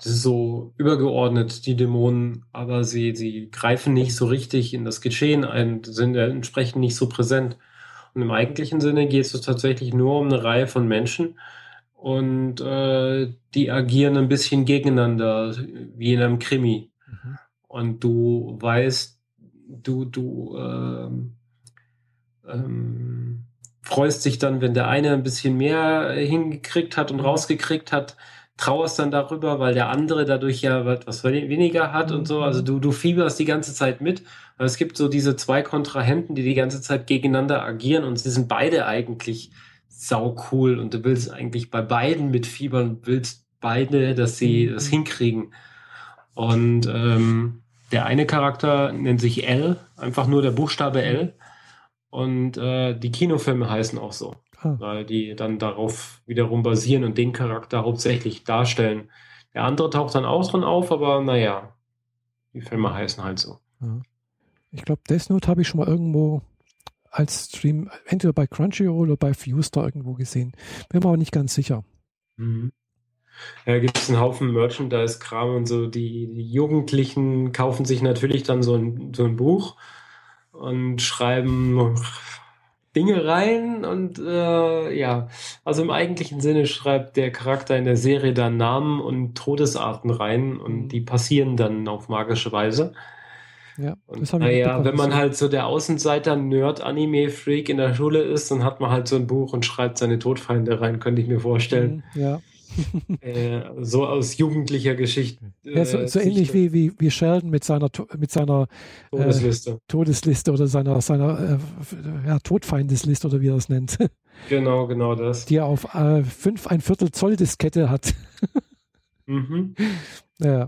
so übergeordnet, die Dämonen, aber sie, sie greifen nicht so richtig in das Geschehen ein, sind entsprechend nicht so präsent. Und im eigentlichen Sinne geht es tatsächlich nur um eine Reihe von Menschen und äh, die agieren ein bisschen gegeneinander, wie in einem Krimi. Mhm. Und du weißt, du, du ähm, ähm, freust dich dann, wenn der eine ein bisschen mehr hingekriegt hat und mhm. rausgekriegt hat, trauerst dann darüber, weil der andere dadurch ja etwas weniger hat und so. Also mhm. du, du fieberst die ganze Zeit mit. Weil es gibt so diese zwei Kontrahenten, die die ganze Zeit gegeneinander agieren und sie sind beide eigentlich sau cool und du willst eigentlich bei beiden mitfiebern, willst beide, dass sie mhm. das hinkriegen. Und ähm, der eine Charakter nennt sich L, einfach nur der Buchstabe L. Und äh, die Kinofilme heißen auch so ah. weil die dann darauf wiederum basieren und den Charakter hauptsächlich darstellen. Der andere taucht dann auch drin auf, aber naja, die Filme heißen halt so. Ich glaube, Death Note habe ich schon mal irgendwo als Stream, entweder bei Crunchyroll oder bei Fustar irgendwo gesehen. Bin mir aber nicht ganz sicher. Mhm. Ja, gibt es einen Haufen Merchandise-Kram und so. Die, die, Jugendlichen kaufen sich natürlich dann so ein, so ein Buch und schreiben Dinge rein und äh, ja, also im eigentlichen Sinne schreibt der Charakter in der Serie dann Namen und Todesarten rein und mhm. die passieren dann auf magische Weise. Ja, und, naja, wenn man halt so der Außenseiter Nerd Anime Freak in der Schule ist, dann hat man halt so ein Buch und schreibt seine Todfeinde rein, könnte ich mir vorstellen. Mhm, ja. äh, so aus jugendlicher Geschichte. Äh, ja, so, so ähnlich wie, wie, wie Sheldon mit seiner, mit seiner Todesliste. Äh, Todesliste oder seiner, seiner äh, ja, Todfeindesliste oder wie er es nennt. Genau, genau das. Die er auf äh, fünf, ein Viertel Zoll Diskette hat. mhm. Ja.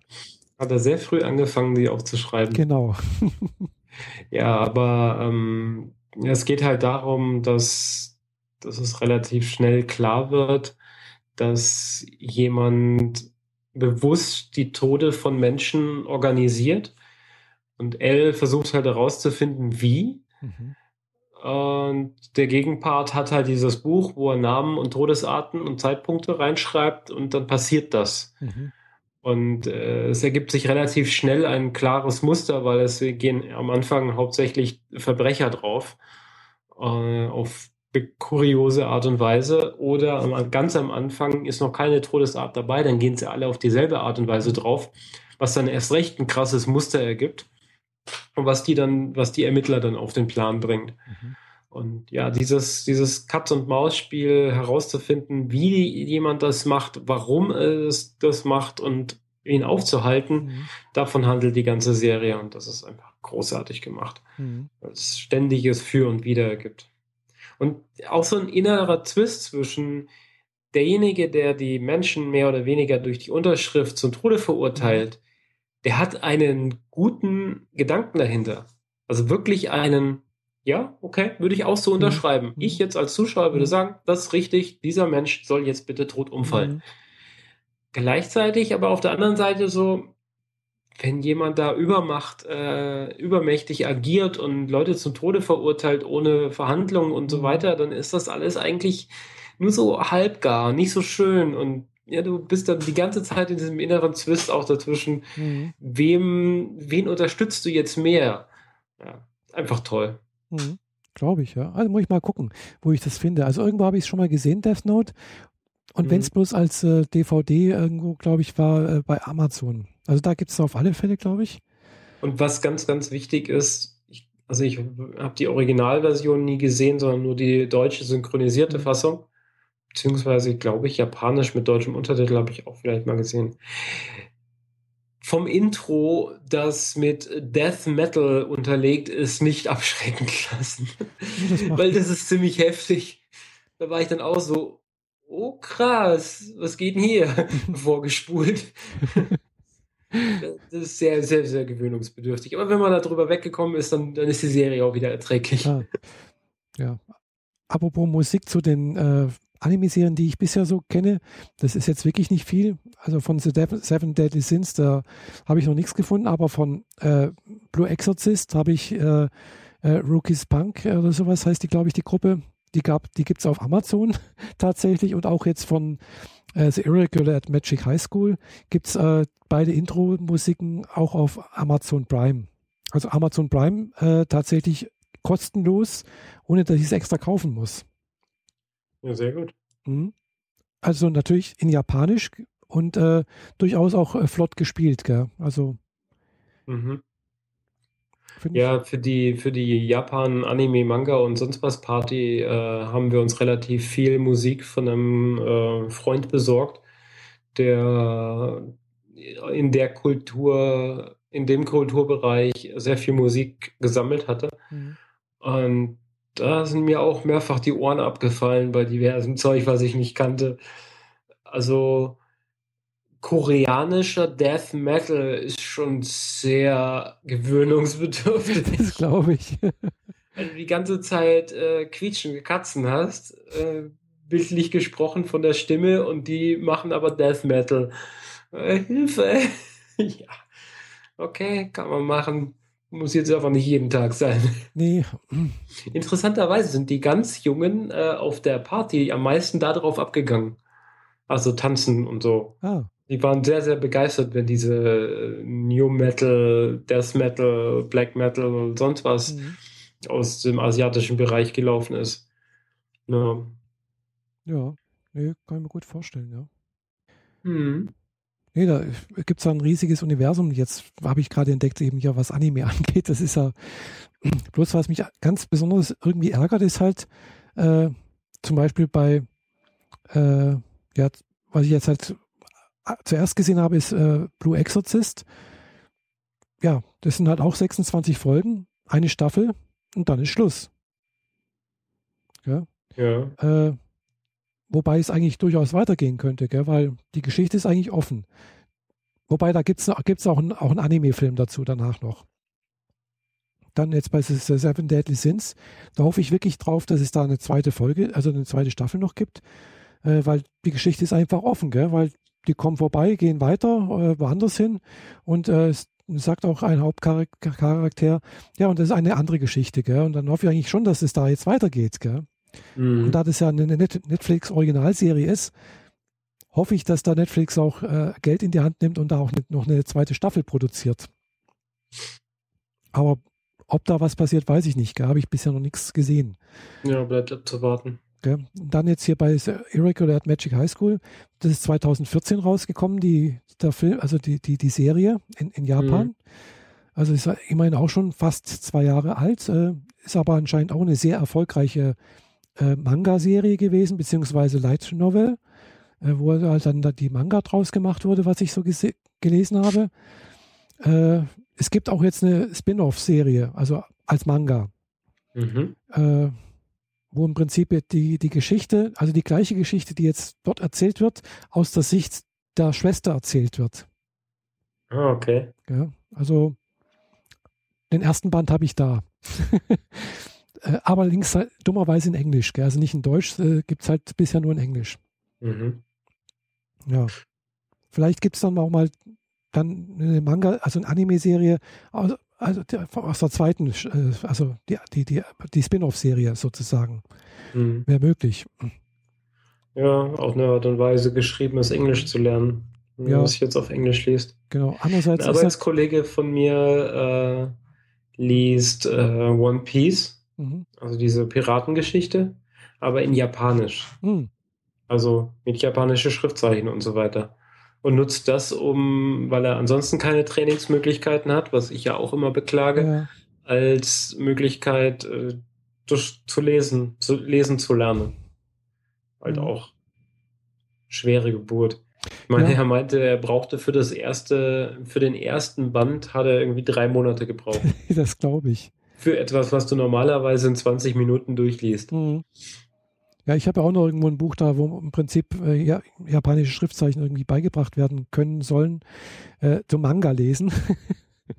Hat er sehr früh angefangen, die aufzuschreiben. Genau. ja, aber ähm, es geht halt darum, dass, dass es relativ schnell klar wird, dass jemand bewusst die Tode von Menschen organisiert und L versucht halt herauszufinden, wie. Mhm. Und der Gegenpart hat halt dieses Buch, wo er Namen und Todesarten und Zeitpunkte reinschreibt und dann passiert das. Mhm. Und äh, es ergibt sich relativ schnell ein klares Muster, weil es gehen am Anfang hauptsächlich Verbrecher drauf, äh, auf kuriose Art und Weise oder ganz am Anfang ist noch keine Todesart dabei, dann gehen sie alle auf dieselbe Art und Weise drauf, was dann erst recht ein krasses Muster ergibt und was die dann, was die Ermittler dann auf den Plan bringt. Mhm. Und ja, dieses, dieses Katz-und-Maus-Spiel herauszufinden, wie jemand das macht, warum es das macht und ihn aufzuhalten, mhm. davon handelt die ganze Serie und das ist einfach großartig gemacht. Mhm. Weil es ständiges Für und Wider gibt. Und auch so ein innerer Twist zwischen derjenige, der die Menschen mehr oder weniger durch die Unterschrift zum Tode verurteilt, der hat einen guten Gedanken dahinter. Also wirklich einen, ja, okay, würde ich auch so mhm. unterschreiben. Mhm. Ich jetzt als Zuschauer würde mhm. sagen, das ist richtig, dieser Mensch soll jetzt bitte tot umfallen. Mhm. Gleichzeitig aber auf der anderen Seite so, wenn jemand da Übermacht, äh, übermächtig agiert und Leute zum Tode verurteilt ohne Verhandlungen und so mhm. weiter, dann ist das alles eigentlich nur so halbgar, nicht so schön und ja, du bist dann die ganze Zeit in diesem inneren Zwist auch dazwischen. Mhm. Wem, wen unterstützt du jetzt mehr? Ja, einfach toll. Mhm. Glaube ich, ja. Also muss ich mal gucken, wo ich das finde. Also irgendwo habe ich es schon mal gesehen, Death Note. Und mhm. wenn es bloß als äh, DVD irgendwo, glaube ich, war äh, bei Amazon. Also da gibt es auf alle Fälle, glaube ich. Und was ganz, ganz wichtig ist, ich, also ich habe die Originalversion nie gesehen, sondern nur die deutsche synchronisierte mhm. Fassung. Beziehungsweise, glaube ich, japanisch mit deutschem Untertitel habe ich auch vielleicht mal gesehen. Vom Intro, das mit Death Metal unterlegt ist, nicht abschrecken lassen. Das Weil das ist ziemlich heftig. Da war ich dann auch so, oh krass, was geht denn hier? Vorgespult. Das ist sehr, sehr, sehr gewöhnungsbedürftig. Aber wenn man da drüber weggekommen ist, dann, dann ist die Serie auch wieder erträglich. Ah, ja. Apropos Musik zu den äh, Anime-Serien, die ich bisher so kenne, das ist jetzt wirklich nicht viel. Also von The Seven Deadly Sins, da habe ich noch nichts gefunden, aber von äh, Blue Exorcist habe ich äh, äh, Rookies Punk oder sowas heißt die, glaube ich, die Gruppe. Die, die gibt es auf Amazon tatsächlich und auch jetzt von äh, The Irregular at Magic High School gibt es äh, beide Intro-Musiken auch auf Amazon Prime. Also Amazon Prime äh, tatsächlich kostenlos, ohne dass ich es extra kaufen muss. Ja, sehr gut. Mhm. Also natürlich in Japanisch und äh, durchaus auch äh, flott gespielt, gell? Also. Mhm. Ja, für die, für die Japan Anime, Manga und sonst was Party äh, haben wir uns relativ viel Musik von einem äh, Freund besorgt, der in der Kultur, in dem Kulturbereich sehr viel Musik gesammelt hatte. Mhm. Und da sind mir auch mehrfach die Ohren abgefallen bei diversem Zeug, was ich nicht kannte. Also koreanischer Death Metal ist schon sehr gewöhnungsbedürftig. Das glaube ich. Wenn du die ganze Zeit äh, quietschende Katzen hast, äh, bildlich gesprochen von der Stimme und die machen aber Death Metal. Äh, Hilfe! ja. Okay, kann man machen. Muss jetzt einfach nicht jeden Tag sein. Nee. Interessanterweise sind die ganz Jungen äh, auf der Party am meisten darauf abgegangen. Also tanzen und so. Ah. Die waren sehr, sehr begeistert, wenn diese äh, New Metal, Death Metal, Black Metal und sonst was mhm. aus dem asiatischen Bereich gelaufen ist. Ja. Ja, nee, kann ich mir gut vorstellen, ja. Mhm. Nee, da gibt es ein riesiges Universum. Jetzt habe ich gerade entdeckt, eben ja, was Anime angeht. Das ist ja bloß, was mich ganz besonders irgendwie ärgert, ist halt äh, zum Beispiel bei, äh, ja, was ich jetzt halt zuerst gesehen habe, ist äh, Blue Exorcist. Ja, das sind halt auch 26 Folgen, eine Staffel und dann ist Schluss. Ja. ja. Äh, Wobei es eigentlich durchaus weitergehen könnte, gell? weil die Geschichte ist eigentlich offen. Wobei, da gibt es gibt's auch, ein, auch einen Anime-Film dazu danach noch. Dann jetzt bei Seven Deadly Sins, da hoffe ich wirklich drauf, dass es da eine zweite Folge, also eine zweite Staffel noch gibt, äh, weil die Geschichte ist einfach offen, gell? weil die kommen vorbei, gehen weiter, äh, woanders hin und äh, sagt auch ein Hauptcharakter, ja, und das ist eine andere Geschichte, gell? Und dann hoffe ich eigentlich schon, dass es da jetzt weitergeht, gell? Mhm. Und da das ja eine Netflix-Originalserie ist, hoffe ich, dass da Netflix auch äh, Geld in die Hand nimmt und da auch noch eine zweite Staffel produziert. Aber ob da was passiert, weiß ich nicht. Da habe ich bisher noch nichts gesehen. Ja, bleibt abzuwarten. Gell? Dann jetzt hier bei Irregular at Magic High School. Das ist 2014 rausgekommen, die, der Film, also die, die, die Serie in, in Japan. Mhm. Also ist immerhin auch schon fast zwei Jahre alt, äh, ist aber anscheinend auch eine sehr erfolgreiche äh, Manga-Serie gewesen, beziehungsweise Light Novel, äh, wo halt dann die Manga draus gemacht wurde, was ich so gelesen habe. Äh, es gibt auch jetzt eine Spin-off-Serie, also als Manga, mhm. Wo im Prinzip die, die Geschichte, also die gleiche Geschichte, die jetzt dort erzählt wird, aus der Sicht der Schwester erzählt wird. Ah, okay. Ja, also den ersten Band habe ich da. Äh, aber links halt dummerweise in Englisch. Gell? Also nicht in Deutsch, äh, gibt es halt bisher nur in Englisch. Mhm. Ja. Vielleicht gibt es dann auch mal dann eine Manga, also eine Anime-Serie, also, also aus der zweiten, äh, also die, die, die, die Spin-off-Serie sozusagen. Mhm. Wäre möglich. Ja, auf eine Art und Weise geschriebenes Englisch zu lernen, wenn Ja. man es jetzt auf Englisch liest. Genau. Andererseits Ein Arbeitskollege von mir äh, liest äh, One Piece, mhm. also diese Piratengeschichte, aber in Japanisch. Hm. Also mit japanische Schriftzeichen und so weiter. Und nutzt das, um, weil er ansonsten keine Trainingsmöglichkeiten hat, was ich ja auch immer beklage, ja, als Möglichkeit, äh, durch, zu lesen, zu lesen zu lernen. Halt Mhm. auch schwere Geburt. Ich meine, Ja. er meinte, er brauchte für das erste, für den ersten Band hat er irgendwie drei Monate gebraucht. das glaube ich. für etwas, was du normalerweise in 20 Minuten durchliest. Mhm. Ja, ich habe ja auch noch irgendwo ein Buch da, wo im Prinzip äh, ja, japanische Schriftzeichen irgendwie beigebracht werden können sollen. Äh, zum Manga lesen.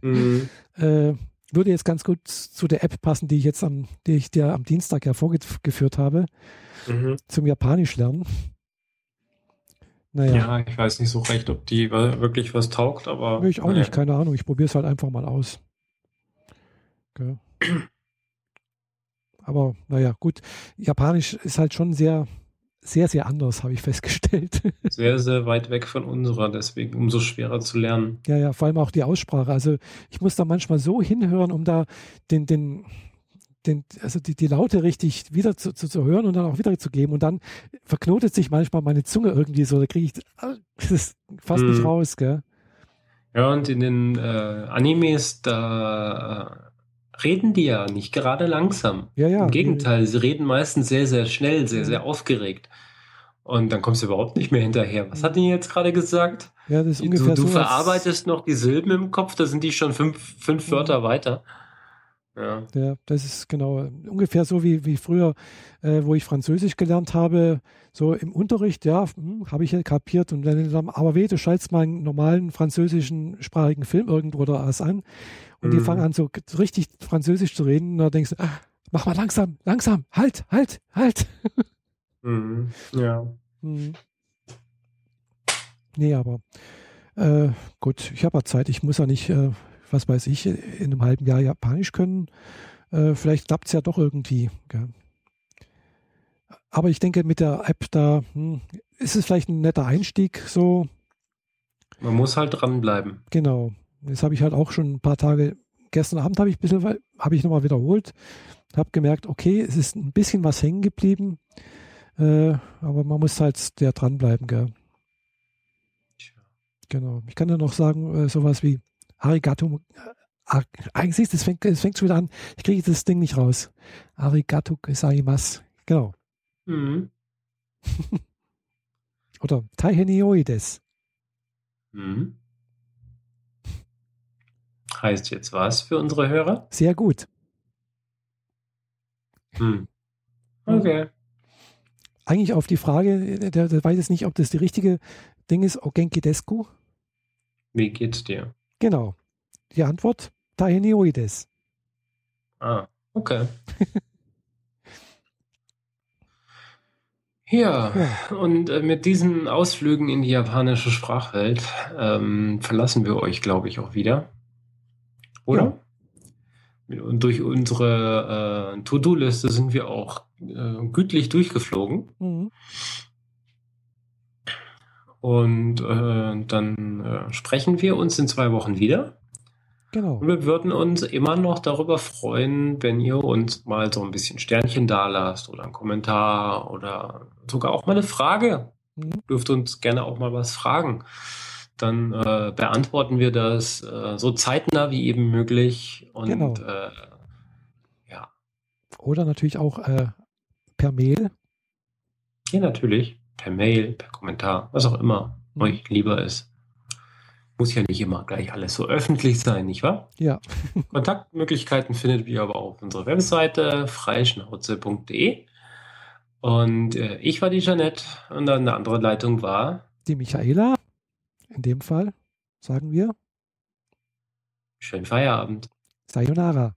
Mhm. äh, würde jetzt ganz gut zu der App passen, die ich jetzt am, die ich dir am Dienstag ja vorgeführt habe, Mhm. zum Japanisch lernen. Naja, Ja, ich weiß nicht so recht, ob die wirklich was taugt, aber. ich auch naja. nicht, keine Ahnung. Ich probiere es halt einfach mal aus. Gell. Aber naja, gut. Japanisch ist halt schon sehr, sehr, sehr anders, habe ich festgestellt. Sehr, sehr weit weg von unserer, deswegen umso schwerer zu lernen. Ja, ja, vor allem auch die Aussprache. Also ich muss da manchmal so hinhören, um da den, den, den, also die, die Laute richtig wieder zu, zu, zu hören und dann auch wieder zu geben. Und dann verknotet sich manchmal meine Zunge irgendwie so, da kriege ich das fast Mhm. nicht raus, gell? Ja, und in den äh, Animes, da reden die ja nicht gerade langsam. Ja, ja. Im Gegenteil, sie reden meistens sehr, sehr schnell, sehr, sehr aufgeregt. Und dann kommst du überhaupt nicht mehr hinterher. Was hat die jetzt gerade gesagt? Ja, das ist Du, ungefähr du so. als- verarbeitest noch die Silben im Kopf, da sind die schon fünf, fünf. Wörter weiter. Ja. Ja, das ist genau äh, ungefähr so wie, wie früher, äh, wo ich Französisch gelernt habe. So im Unterricht, ja, hm, habe ich ja kapiert. Und dann, aber weh, du schaltest mal einen normalen französischen sprachigen Film irgendwo was an. Und die Mhm. fangen an, so richtig Französisch zu reden. Und da denkst du, ah, mach mal langsam, langsam, halt, halt, halt. Mhm. Ja. Hm. Nee, aber äh, gut, ich habe ja Zeit. Ich muss ja nicht, äh, was weiß ich, in einem halben Jahr Japanisch können. Äh, vielleicht klappt es ja doch irgendwie. Gell? Aber ich denke, mit der App da hm, ist es vielleicht ein netter Einstieg. So, Man muss halt dranbleiben. genau. Das habe ich halt auch schon ein paar Tage. Gestern Abend habe ich ein bisschen, habe ich nochmal wiederholt, habe gemerkt, okay, es ist ein bisschen was hängen geblieben, äh, aber man muss halt der dranbleiben, gell? Genau. Ich kann ja noch sagen, äh, sowas wie Arigato. Äh, Ar- eigentlich siehst du, es fängt, es fängt schon wieder an. Ich kriege das Ding nicht raus. Arigato gozaimasu. Genau. Mhm. Oder Taihenioides. Mhm. Heißt jetzt was für unsere Hörer? Sehr gut. Hm. Okay. Eigentlich auf die Frage, der, der weiß jetzt nicht, ob das die richtige Ding ist, Ogenki Desku. Wie geht's dir? Genau. Die Antwort, Taihenioides. Ah, okay. Ja, Ja. und äh, mit diesen Ausflügen in die japanische Sprachwelt ähm, verlassen wir euch, glaube ich, auch wieder. Oder? Und durch unsere äh, To-Do-Liste sind wir auch äh, gütlich durchgeflogen. Mhm. Und äh, dann äh, sprechen wir uns in zwei Wochen wieder. Genau. Und wir würden uns immer noch darüber freuen, wenn ihr uns mal so ein bisschen Sternchen da lasst oder einen Kommentar oder sogar auch mal eine Frage. Mhm. Dürft uns gerne auch mal was fragen. Dann äh, beantworten wir das äh, so zeitnah wie eben möglich. Und Genau. äh, ja, Oder natürlich auch äh, per Mail. hier natürlich per Mail, per Kommentar, was auch immer Mhm. euch lieber ist. Muss ja nicht immer gleich alles so öffentlich sein, nicht wahr? Ja. Kontaktmöglichkeiten findet ihr aber auf unserer Webseite freischnauze.de. Und äh, ich war die Jeanette und dann eine andere Leitung war. Die Michaela, in dem Fall sagen wir. Schönen Feierabend. Sayonara.